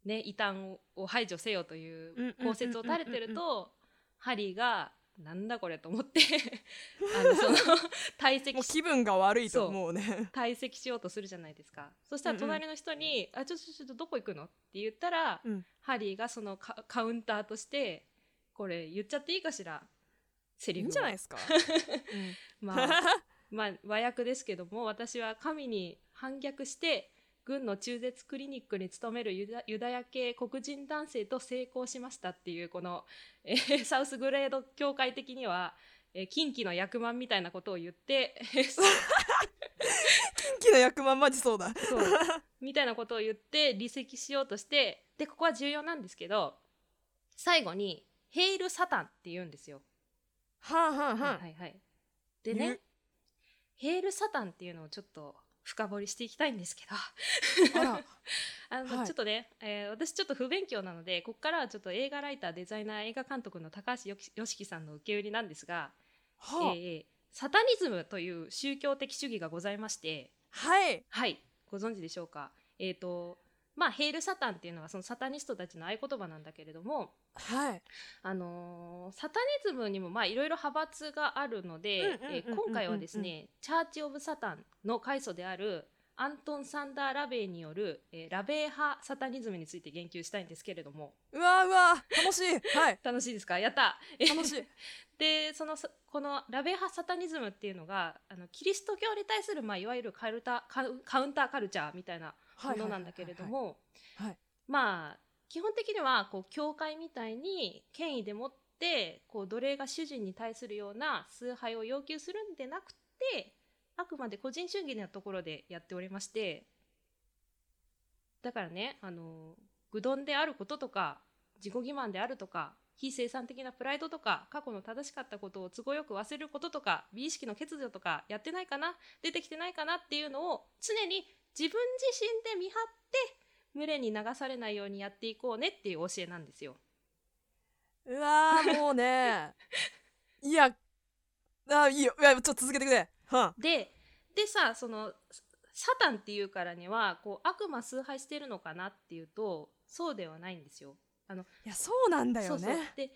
B: ね異端を排除せよという公説を垂れてるとハリーがなんだこれと思って あのその退席し
A: もう気分が悪いともうね。
B: 退席しようとするじゃないですか。そしたら隣の人に「あちょっとちょっとどこ行くの?」って言ったら、
A: うん。
B: ハリーがそのカカウンターとしてこれ言っちゃっていいかしら？セリフを。
A: いいんじゃないですか、
B: まあまあ和訳ですけども私は神に反逆して軍の中絶クリニックに勤めるユダヤ系黒人男性と成功しましたっていうこの、えー サウスグレード協会的には、えー近畿の役満みたいなことを言って
A: 近畿の役満マジそうだ。
B: そうみたいなことを言って離席しようとしてでここは重要なんですけど最後に「ヘイル・サタン」って言うんですよ。
A: はあはあはあ、
B: はいはいはい、でね「ヘイル・サタン」っていうのをちょっと深掘りしていきたいんですけど。
A: あ
B: の、
A: はい。
B: ちょっとね、えー私ちょっと不勉強なのでここからはちょっと映画ライターデザイナー映画監督の高橋よきよしきさんの受け売りなんですが、
A: はあ、
B: えーサタニズムという宗教的主義がございまして。
A: はい。
B: はい。ご存知でしょうか？えっ、とまあヘイル・サタンっていうのはそのサタニストたちの合言葉なんだけれども
A: はい。
B: あのーサタニズムにもまあいろいろ派閥があるので今回はですねチャーチ・オブ・サタンの開祖であるアントン・サンダー・ラベイによる、えーラベイ派サタニズムについて言及したいんですけれども。
A: うわうわ楽しい。はい。
B: 楽しいですか？やった。
A: 楽しい。
B: でそのさこのラベイ派サタニズムっていうのがあのキリスト教に対する、まあ、いわゆるカルタカウンターカルチャーみたいなものなんだけれども
A: はい
B: まあ基本的にはこう教会みたいに権威でもってこう奴隷が主人に対するような崇拝を要求するんでなくてあくまで個人主義なところでやっておりましてだからねあの愚鈍であることとか自己欺瞞であるとか非生産的なプライドとか過去の正しかったことを都合よく忘れることとか美意識の欠如とかやってないかな出てきてないかなっていうのを常に自分自身で見張って群れに流されないようにやっていこうねっていう教えなんですよ。
A: うわーもうね いやあいいよいやちょっと続けてくれは
B: ででさそのサタンっていうからにはこう悪魔崇拝してるのかなっていうとそうではないんですよ。あの
A: いやそうなんだよ
B: そうそう
A: ね
B: で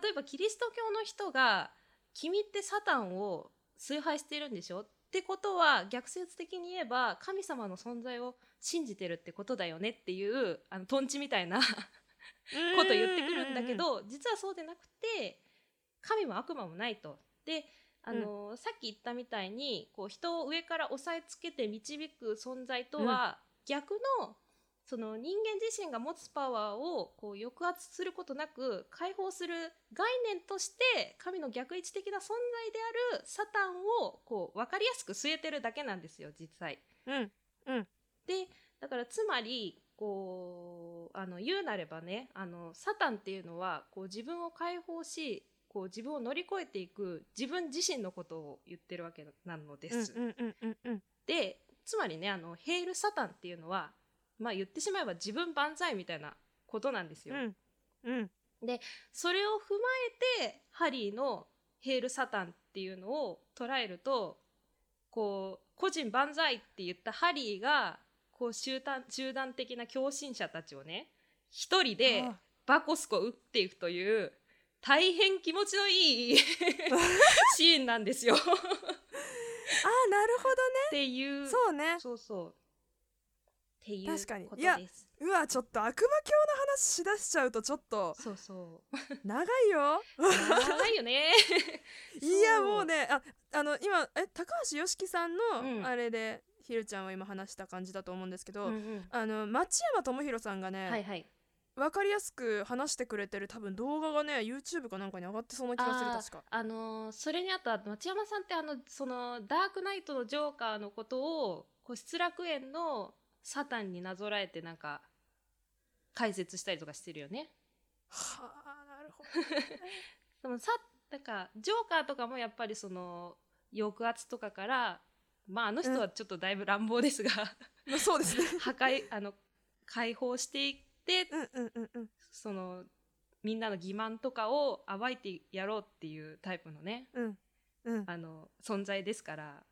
B: 例えばキリスト教の人が「君ってサタンを崇拝してるんでしょ?」ってことは逆説的に言えば神様の存在を信じてるってことだよねっていうあのトンチみたいなこと言ってくるんだけど実はそうでなくて神も悪魔もないと。であのさっき言ったみたいにこう人を上から押さえつけて導く存在とは逆のその人間自身が持つパワーをこう抑圧することなく解放する概念として神の逆位置的な存在であるサタンをこう分かりやすく据えてるだけなんですよ実際。
A: うん
B: でだからつまりこうあの言うなればねあのサタンっていうのはこう自分を解放しこう自分を乗り越えていく自分自身のことを言ってるわけなのです。
A: うんうんうんうん
B: でつまりねあのヘイル・サタンっていうのはまあ言ってしまえば自分万歳みたいなことなんですよ。
A: うん。うん。
B: それを踏まえてハリーのヘイル・サタンっていうのを捉えるとこう個人万歳って言ったハリーがこう集団集団的な共振者たちをね一人で
A: あ
B: バコスコ打っていくという大変気持ちのいい シーンなんですよ。っ
A: あーなるほ
B: ていう。
A: どそうね。
B: そうそうっていう
A: 確かにいや。うわちょっと悪魔教の話しだしちゃうとちょっと
B: そうそう。
A: 長いよ
B: 長いよね。
A: いやもうねああの今え高橋良樹さん
B: うん
A: のあれで、ひるちゃんは今話した感じだと思うんですけど、
B: うんうん
A: あの町山智博さんがね、
B: はいはい。
A: わかりやすく話してくれてる多分動画がね YouTube かなんかに上がってそうな気がする確か
B: あのーそれにあとは町山さんってあのそのダークナイトのジョーカーのことをこう失楽園のサタンになぞらえてなんか解説したりとかしてるよね。
A: はあなるほどね。
B: でもさなんかジョーカーとかもやっぱりその抑圧とかからまああの人はちょっとだいぶ乱暴ですが、
A: まあそうですね。
B: 破壊あの解放していって
A: うんうんうんうん。
B: そのみんなの欺瞞とかを暴いてやろうっていうタイプのね
A: うん。うん。
B: あの存在ですから。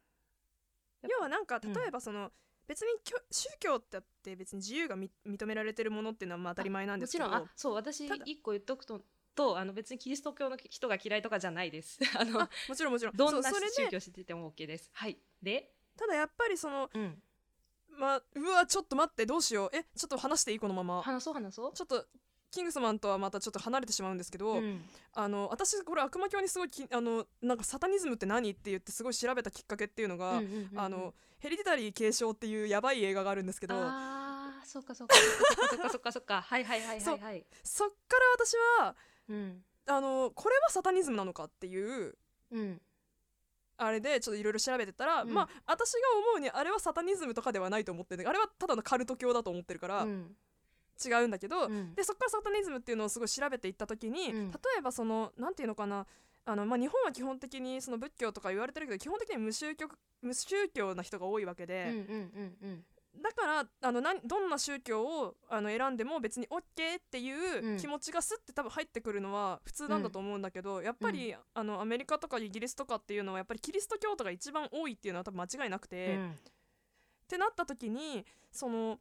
A: 要はなんか
B: うん
A: 例えばその、別にきょ宗教ってあって別に自由がみ認められてるものっていうのはまあ当たり前なんですけど。
B: もちろんあそう私一個言っとくととあの別にキリスト教の人が嫌いとかじゃないです。あの
A: あもちろんもちろん。
B: どんな宗教してても OK です。はい。で
A: ただやっぱりその
B: うん。
A: まあうわちょっと待ってどうしよう。えちょっと話していい？このまま。
B: 話そう話そう。
A: ちょっとキングスマンとはまたちょっと離れてしまうんですけど、
B: うん。
A: あの私これ悪魔教にすごいきあのなんかサタニズムって何って言ってすごい調べたきっかけっていうのが、
B: うんうんうんうん。
A: あのヘリディタリー継承っていうやばい映画があるんですけど
B: あーそっかそっかそっかそっかそっか。はいはいはいはいはい。
A: そっから私は
B: うん
A: あのこれはサタニズムなのかっていう
B: うん。
A: あれでちょっといろいろ調べてたら、
B: うん。
A: まあ私が思うにあれはサタニズムとかではないと思ってるあれはただのカルト教だと思ってるから、
B: うん
A: 違うんだけど、
B: うん。
A: でそこからサタニズムっていうのをすごい調べていった時に、
B: うん。
A: 例えばそのなんていうのかなあの、まあ、日本は基本的にその仏教とか言われてるけど基本的に無宗教無宗教な人が多いわけ
B: うんうん
A: で、
B: うん。
A: だからあのなんどんな宗教をあの選んでも別に OK っていう
B: うん。
A: 気持ちがスッて多分入ってくるのは普通なんだと思うんだけど、やっぱり、あのアメリカとかイギリスとかっていうのはやっぱりキリスト教徒が一番多いっていうのは多分間違いなくて。
B: うん。
A: ってなった時にその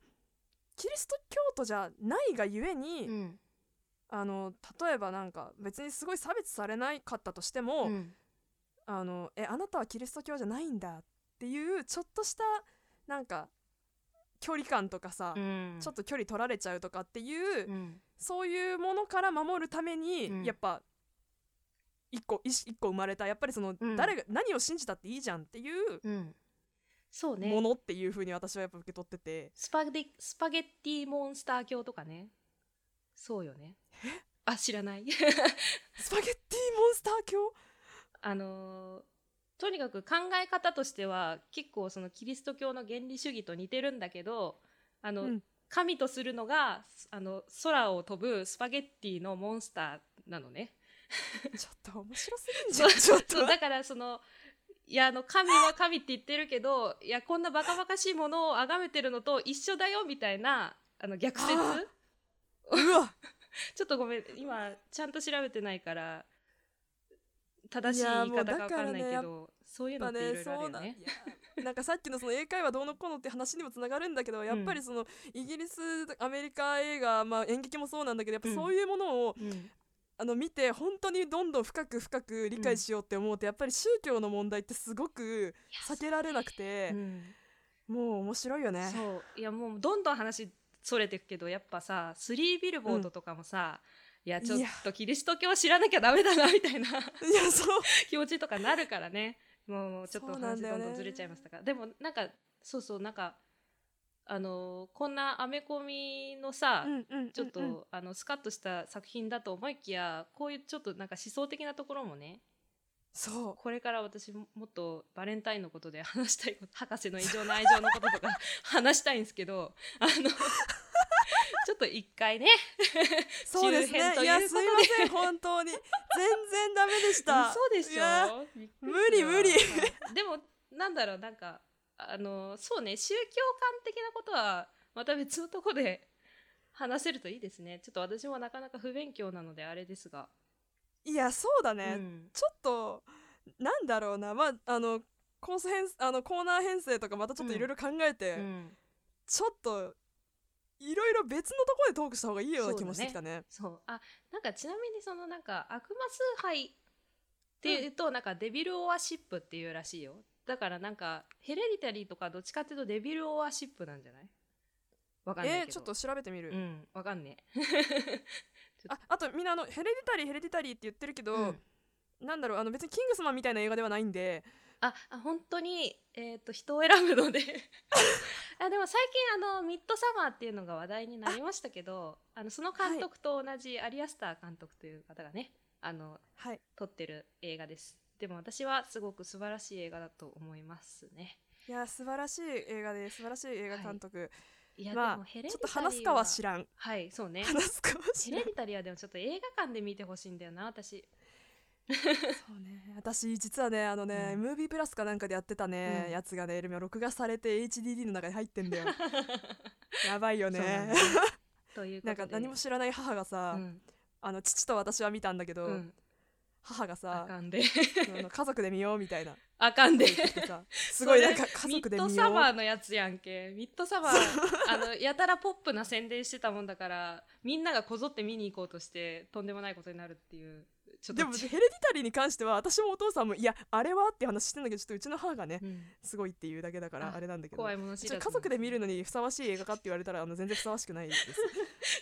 A: キリスト教徒じゃないがゆえに、
B: うん。
A: あの例えばなんか別にすごい差別されなかったとしても、
B: うん。
A: あのえあなたはキリスト教じゃないんだっていうちょっとしたなんか距離感とかさ、
B: うん。
A: ちょっと距離取られちゃうとかっていう、
B: うん。
A: そういうものから守るために、
B: うん。
A: やっぱ一個一一個生まれた。やっぱりその、
B: うん。
A: 誰が何を信じたっていいじゃんっていう
B: うんそうね。
A: ものっていう風に私はやっぱ受け取ってて。
B: スパゲスパゲッティモンスター教とかね。そうよね。あ知らない。
A: スパゲッティモンスター教？
B: あのーとにかく考え方としては結構そのキリスト教の原理主義と似てるんだけどあの、
A: うん。
B: 神とするのがあの空を飛ぶスパゲッティのモンスターなのね。
A: ちょっと面白すぎんじゃん。ちょっと
B: そうだからそのいやあの神は神って言ってるけどいやこんなバカバカしいものを崇めてるのと一緒だよみたいなあの逆説？
A: あ うわ。
B: ちょっとごめん今ちゃんと調べてないから正しい言い方か分かんないけどそういうの
A: やっ
B: ていろいろあるよね。
A: やなんかさっきのその英会話どうのこうのって話にもつながるんだけどやっぱりそのイギリスアメリカ映画、まあ、演劇もそうなんだけどやっぱそういうものを、
B: うん
A: あの見て本当にどんどん深く深く理解しようって思うと、やっぱり宗教の問題ってすごく避けられなくて
B: う、ん。
A: もう面白いよね。
B: そういやもうどんどん話それてくけどやっぱさスリービルボードとかもさ、いやちょっとキリスト教知らなきゃダメだなみたいな
A: いやそう。
B: 気持ちとかなるからね。もうちょっと話どんどんずれちゃいましたからでもなんかそうそうなんかあのこんなアメコミのさ、ちょっと、あのスカッとした作品だと思いきやこういうちょっとなんか思想的なところもね
A: そう。
B: これから私ももっとバレンタインのことで話したいこと博士の異常な愛情のこととか 話したいんですけどあのちょっと一回ね
A: そうですね。
B: い
A: やすいません本当に。全然ダメでした。
B: 嘘でしょ。
A: 無理無理。
B: はい。でもなんだろうなんかあのそうね宗教観的なことはまた別のとこで話せるといいですね。ちょっと私もなかなか不勉強なのであれですが、
A: いやそうだね、
B: うん。
A: ちょっとなんだろうな。まああのコース編あのコーナー編成とかまたちょっといろいろ考えて、
B: うん。
A: ちょっといろいろ別のところでトークした方がいいような気もしてきたね。
B: そう。あなんかちなみにそのなんか悪魔崇拝っていうと、なんかデビル・オアシップっていうらしいよだからなんかヘレディタリーとかどっちかっていうとデビル・オアシップなんじゃない？わかんないけど。
A: えー、ちょっと調べてみる、
B: うんわかんね
A: ああとみんなあのヘレディタリーヘレディタリーって言ってるけど、
B: うん。
A: なんだろうあの別にキングスマンみたいな映画ではないんで。
B: ああ本当に、えー、と人を選ぶので。あでも最近あのミッドサマーっていうのが話題になりましたけどあのその監督と同じアリアスター監督という方がねあの
A: はい。
B: 撮ってる映画ですでも私はすごく素晴らしい映画だと思いますね。
A: いや素晴らしい映画で素晴らしい映画監督、
B: い。や、
A: まあ
B: でもヘレデ
A: ちょっと話すかは知らん。
B: はいそうね。
A: 話すかは知らん。
B: ヘレディタリーはでもちょっと映画館で見てほしいんだよな私。
A: そうね。私実はねあのね、
B: うん。
A: ムービープラスかなんかでやってたね、
B: うん。
A: やつがね録画されて HDD の中に入ってんだよ。やばいよね。
B: という
A: なんか何も知らない母がさ、
B: うん。
A: あの父と私は見たんだけど、
B: うん。あ
A: 母がさ
B: かんで。
A: 家族で見ようみたいな。
B: あかんで。
A: すごいなんか家族で見よう。
B: ミッドサマーのやつやんけ。ミッドサマーあのやたらポップな宣伝してたもんだからみんながこぞって見に行こうとしてとんでもないことになるっていう
A: でもヘレディタリーに関しては私もお父さんもいやあれはって話してんだけどちょっとうちの母がね
B: うん。
A: すごいっていうだけだから
B: あ
A: あれなんだけど。
B: 怖いもの知らず
A: 家族で見るのにふさわしい映画かって言われたらあの全然ふさわしくないです。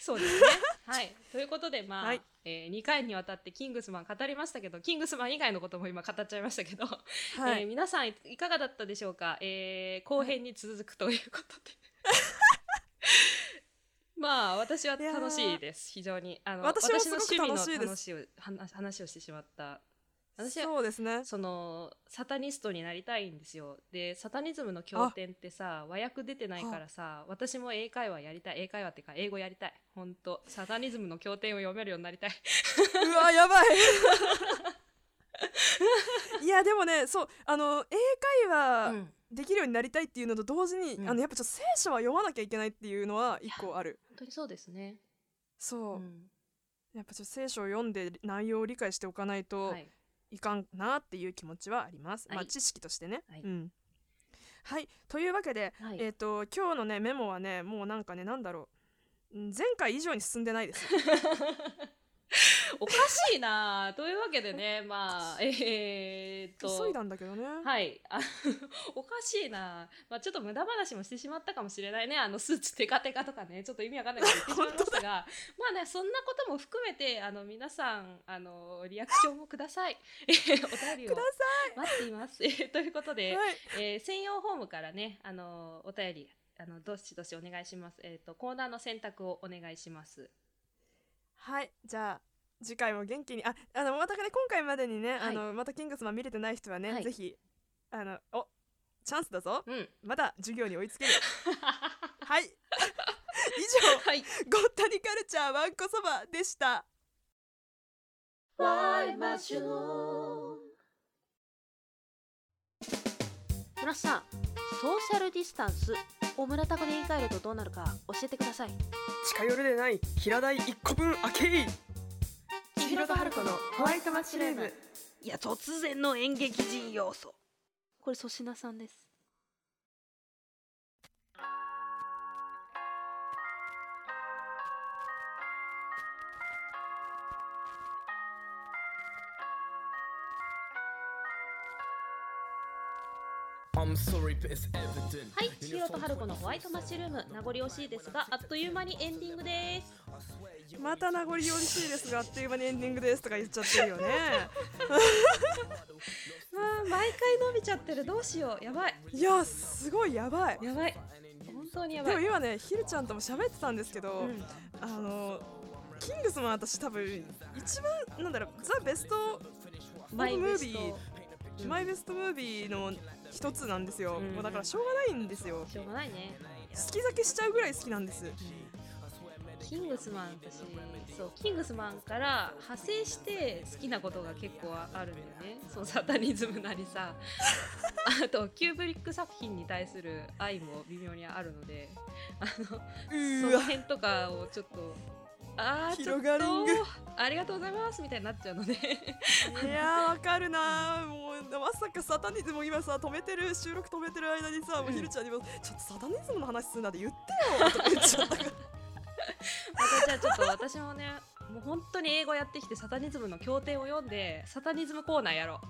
B: そうですね。はい。ということでまあ、
A: はい。
B: え2回にわたってキングスマン語りましたけどキングスマン以外のことも今語っちゃいましたけど、
A: はい、
B: えー皆さんいいかがだったでしょうか、えー後編に続くということで まあ私は楽しいです。非常に。あの
A: 私もすごく
B: の趣味
A: 楽しいです。
B: 話をしてしまった。私は
A: そうですね。
B: そのサタニストになりたいんですよ。でサタニズムの経典ってさ和訳出てないからさ私も英会話やりたい。英会話っていうか英語やりたい。本当。サタニズムの経典を読めるようになりたい。う
A: わやばい。いやでもねそうあの英会話
B: うん
A: できるようになりたいっていうのと同時に、
B: うん。
A: あのやっぱちょっと聖書は読まなきゃいけないっていうのは一個ある。
B: 本当にそうですね、
A: そう、
B: うん。
A: やっぱちょっと聖書を読んで内容を理解しておかないと
B: はい、
A: いかんなっていう気持ちはあります、
B: はい。
A: まあ知識としてね。
B: はい。
A: うん。はい。というわけで、
B: はい。
A: えっ、と今日のねメモはねもうなんかねなんだろう。うん前回以上に進んでないです
B: おかしいな。というわけでねまあえー、っと
A: 急いだんだけどね、
B: はい。あおかしいな、まあ、ちょっと無駄話もしてしまったかもしれないね。あのスーツテカテカとかね。ちょっと意味わかんないこと言ってしまいましたが。まあねそんなことも含めてあの皆さんあのリアクションをください。えーお便りを
A: くだ
B: 待っています。えーということで、
A: はい。
B: えー専用フォームからねあのお便りあのどしどしお願いします。えっ、とコーナーの選択をお願いします。
A: はい。じゃあ次回も元気にああのまたね今回までにね、
B: はい。
A: あのまたキングスマン見れてない人はね、
B: はい。
A: ぜひあのおチャンスだぞ。
B: うん。
A: まだ授業に追いつける。はい。以
B: はい。
A: 上ゴッタニカルチャーわんこそばでした。
C: 村さんソーシャルディスタンスを村田語で言い換えるとどうなるか教えてください。
D: 近寄るでない平台一個分開けい
C: 千尋と春子のホワイトマッシュルーム。
E: いや突然の演劇人要素。
C: これ粗品さんです。
B: はい、千尋と春子のホワイトマッシュルーム名残惜しいですがあっという間にエンディングです。
A: また名残惜しいですがあっという間にエンディングですとか言っちゃってるよね。
B: あー毎回伸びちゃってる。どうしよう。やばい。
A: いやすごいやばい。
B: やばい。本当にやばい。
A: でも今ねひるちゃんとも喋ってたんですけど、
B: うん。
A: あのキングスマン私多分一番なんだろうザ・ベスト
B: マイ
A: ムービーマイベストムービーの一つなんですよ、
B: うん。
A: もうだからしょうがないんですよ。
B: しょうがないね。
A: 好き酒しちゃうぐらい好きなんです。
B: キングスマン私そうキングスマンから派生して好きなことが結構あるんだよね。そうサタニズムなりさ。あとキューブリック作品に対する愛も微妙にあるので。あの
A: う
B: その辺とかをちょっとあーちょっ
A: 広がりんぐ。
B: とありがとうございますみたいになっちゃうので。
A: いやーわかるなー。もうまさかサタニズム今さ止めてる収録止めてる間にさもうひるちゃんにもちょっとサタニズムの話すんなで言ってよとか言っちゃったから。
B: あじゃあちょっと私もねもう本当に英語やってきてサタニズムの経典を読んでサタニズムコーナーやろ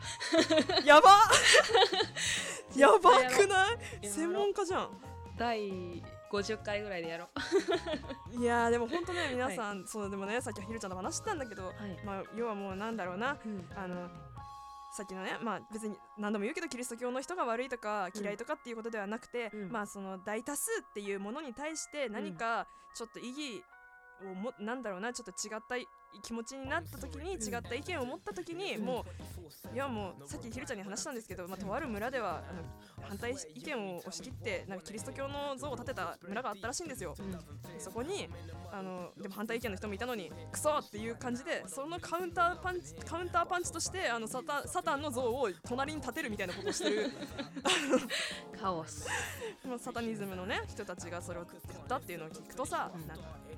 B: う。
A: やば やばくない？専門家じゃん。
B: 第50回ぐらいでやろう。
A: いやーでも本当ね皆さん、そうでもねさっきひるちゃんと話したんだけど、
B: はい。
A: まあ要はもうなんだろうな
B: うん。
A: あのさっきのねまあ別に何度も言うけどキリスト教の人が悪いとか嫌いとかっていうことではなくて、
B: うん。
A: まあその大多数っていうものに対して何かちょっと意義をもなんだろうなちょっと違った気持ちになった時に違った意見を持った時に、
B: うん
A: もういやもうさっきひるちゃんに話したんですけど、まあ、とある村ではあの反対意見を押し切ってなんかキリスト教の像を建てた村があったらしいんですよ。そこにあのでも反対意見の人もいたのにクソっていう感じでそのカウンターパンチカウンターパンチとしてあのサタンサタンの像を隣に立てるみたいなことをしてる。
B: カオス。
A: まあサタニズムのね人たちがそれをやったっていうのを聞くとさ、なんかいや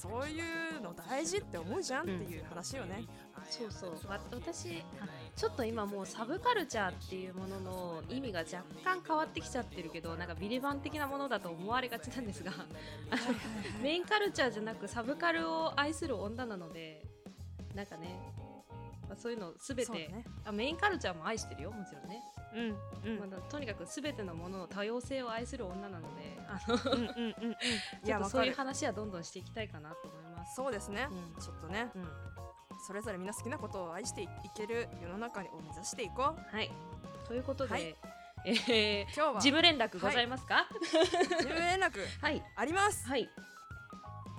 A: そういうの大事って思うじゃんっていう話よね。
B: そうそうわ私あちょっと今もうサブカルチャーっていうものの意味が若干変わってきちゃってるけどなんかビリバン的なものだと思われがちなんですがメインカルチャーじゃなくサブカルを愛する女なのでなんかね、まあ、そういうの全て、
A: ね。
B: あメインカルチャーも愛してるよもちろんね、
A: うんうん。
B: まあだとにかく全てのものの多様性を愛する女なのであの
A: うんうんうん。
B: ちょっとそういう。話はどんどんしていきたいかなと思います。
A: そうですね。
B: うん。
A: ちょっとね。
B: うん。
A: それぞれみんな好きなことを愛していける世の中を目指していこう。
B: はい。ということで、
A: はい。
B: えー
A: 今日は。
B: 事務連絡ございますか？
A: 事務連絡
B: はい。
A: あります。
B: はい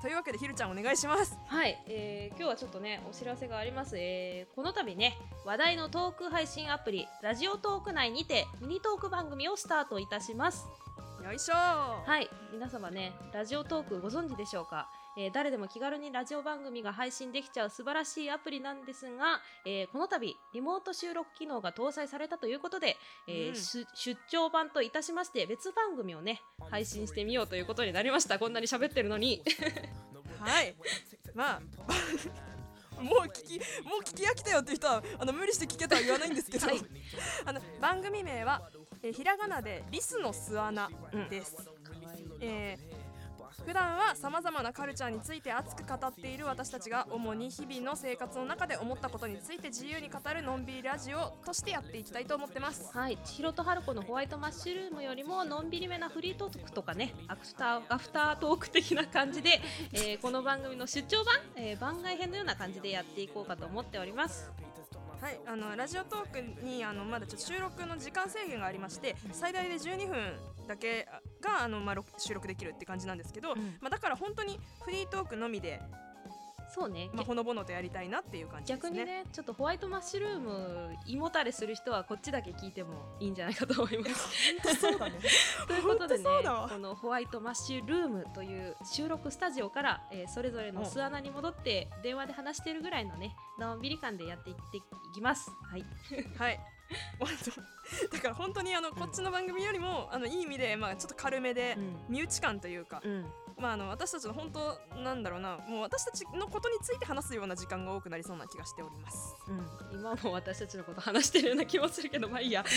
A: というわけでひるちゃんお願いします。
B: はい、えー今日はちょっとねお知らせがあります、えーこの度ね話題のトーク配信アプリラジオトーク内にてミニトーク番組をスタートいたします。
A: よいしょ
B: はい皆様ねラジオトークご存知でしょうか、えー誰でも気軽にラジオ番組が配信できちゃう素晴らしいアプリなんですが、えーこの度リモート収録機能が搭載されたということで、えー
A: うん
B: し出張版といたしまして別番組をね配信してみようということになりましたこんなに喋ってるのに
A: はい。まあ。もう聞きもう聞き飽きたよっていう人はあの無理して聞けとは言わないんですけど、
B: はい
A: あの番組名は、えーひらがなでリスの巣穴です。えー普段はさまざまなカルチャーについて熱く語っている私たちが主に日々の生活の中で思ったことについて自由に語るのんびりラジオとしてやっていきたいと思ってます。
B: はい、千尋と春子のホワイトマッシュルームよりものんびりめなフリートークとかねアフターアフタートーク的な感じで、えーこの番組の出張版、えー番外編のような感じでやっていこうかと思っております。
A: はい、あのラジオトークにあのまだちょっと収録の時間制限がありまして最大で12分だけがあの、まあ、録収録できるって感じなんですけど、
B: うん。
A: まあ、だから本当にフリートークのみで、
B: そうね、
A: まあ、ほのぼのとやりたいなっていう感じですね。
B: 逆にねちょっとホワイトマッシュルーム胃もたれする人はこっちだけ聞いてもいいんじゃないかと思います。
A: そうだね。
B: ということでねこのホワイトマッシュルームという収録スタジオから、えーそれぞれの巣穴に戻って電話で話しているぐらいのねのんびり感でやっていっていきます。はい。
A: はい。だから本当にあのこっちの番組よりもあのいい意味で、まあ、ちょっと軽めで、身内感というか、
B: うん
A: まあ、あの私たちの本当なんだろうな。もう私たちのことについて話すような時間が多くなりそうな気がしております。
B: うん、今も私たちのこと話してるような気もするけどまあいいや。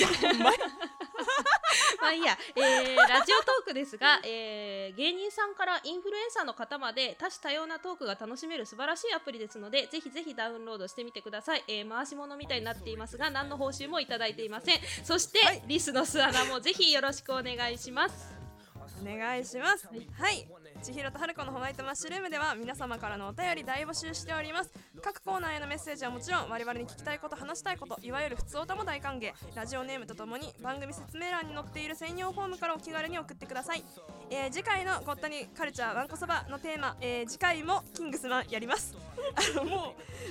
A: ま
B: あいいや、えーラジオトークですが、えー芸人さんからインフルエンサーの方まで多種多様なトークが楽しめる素晴らしいアプリですのでぜひぜひダウンロードしてみてください、えー回し物みたいになっていますが何の報酬もいただいていません。そして、
A: はい
B: リスの巣穴もぜひよろしくお願いします
A: お願いします。はい。千尋と春子のホワイトマッシュルームでは皆様からのお便り大募集しております。各コーナーへのメッセージはもちろん我々に聞きたいこと話したいこといわゆる普通歌も大歓迎ラジオネームとともに番組説明欄に載っている専用フォームからお気軽に送ってください、えー次回のごったにカルチャーわんこそばのテーマ、えー次回もキングスマンやりますあのもう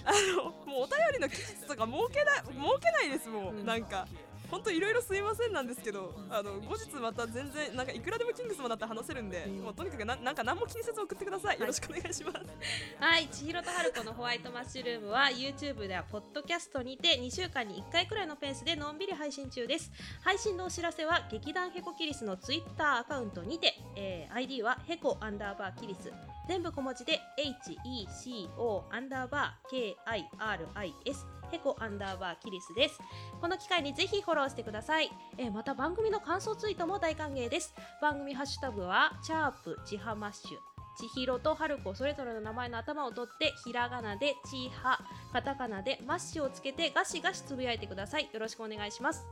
A: あのもうお便りの期日とか設けない設けないですもう、
B: うん
A: なんか本当いろいろすいませんなんですけどあの後日また全然なんかいくらでもキングスマンだったら話せるんで、
B: うん。
A: もうとにかくななんか何も気にせず送ってください、よろしくお願いします。
B: はい。千尋と春子のホワイトマッシュルームは YouTube ではポッドキャストにて2週間に1回くらいのペースでのんびり配信中です。配信のお知らせは劇団ヘコキリスの Twitter アカウントにて、えー ID はヘコアンダーバーキリス。全部小文字で HECO アンダーバー KIRIS ヘコアンダーバーキリスです。この機会にぜひフォローしてください。えーまた番組の感想ツイートも大歓迎です。番組ハッシュタグはチャープちはマッシュ千尋と春子それぞれの名前の頭を取ってひらがなでちはカタカナでマッシュをつけてガシガシつぶやいてください。よろしくお願いします。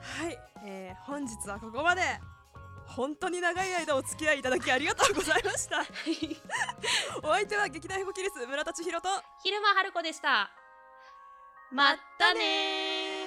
A: はい、えー本日はここまで。本当に長い間お付き合いいただきありがとうございました。お相手は劇団ヘコキリス村田千尋と。
B: 昼間春子でしたまったね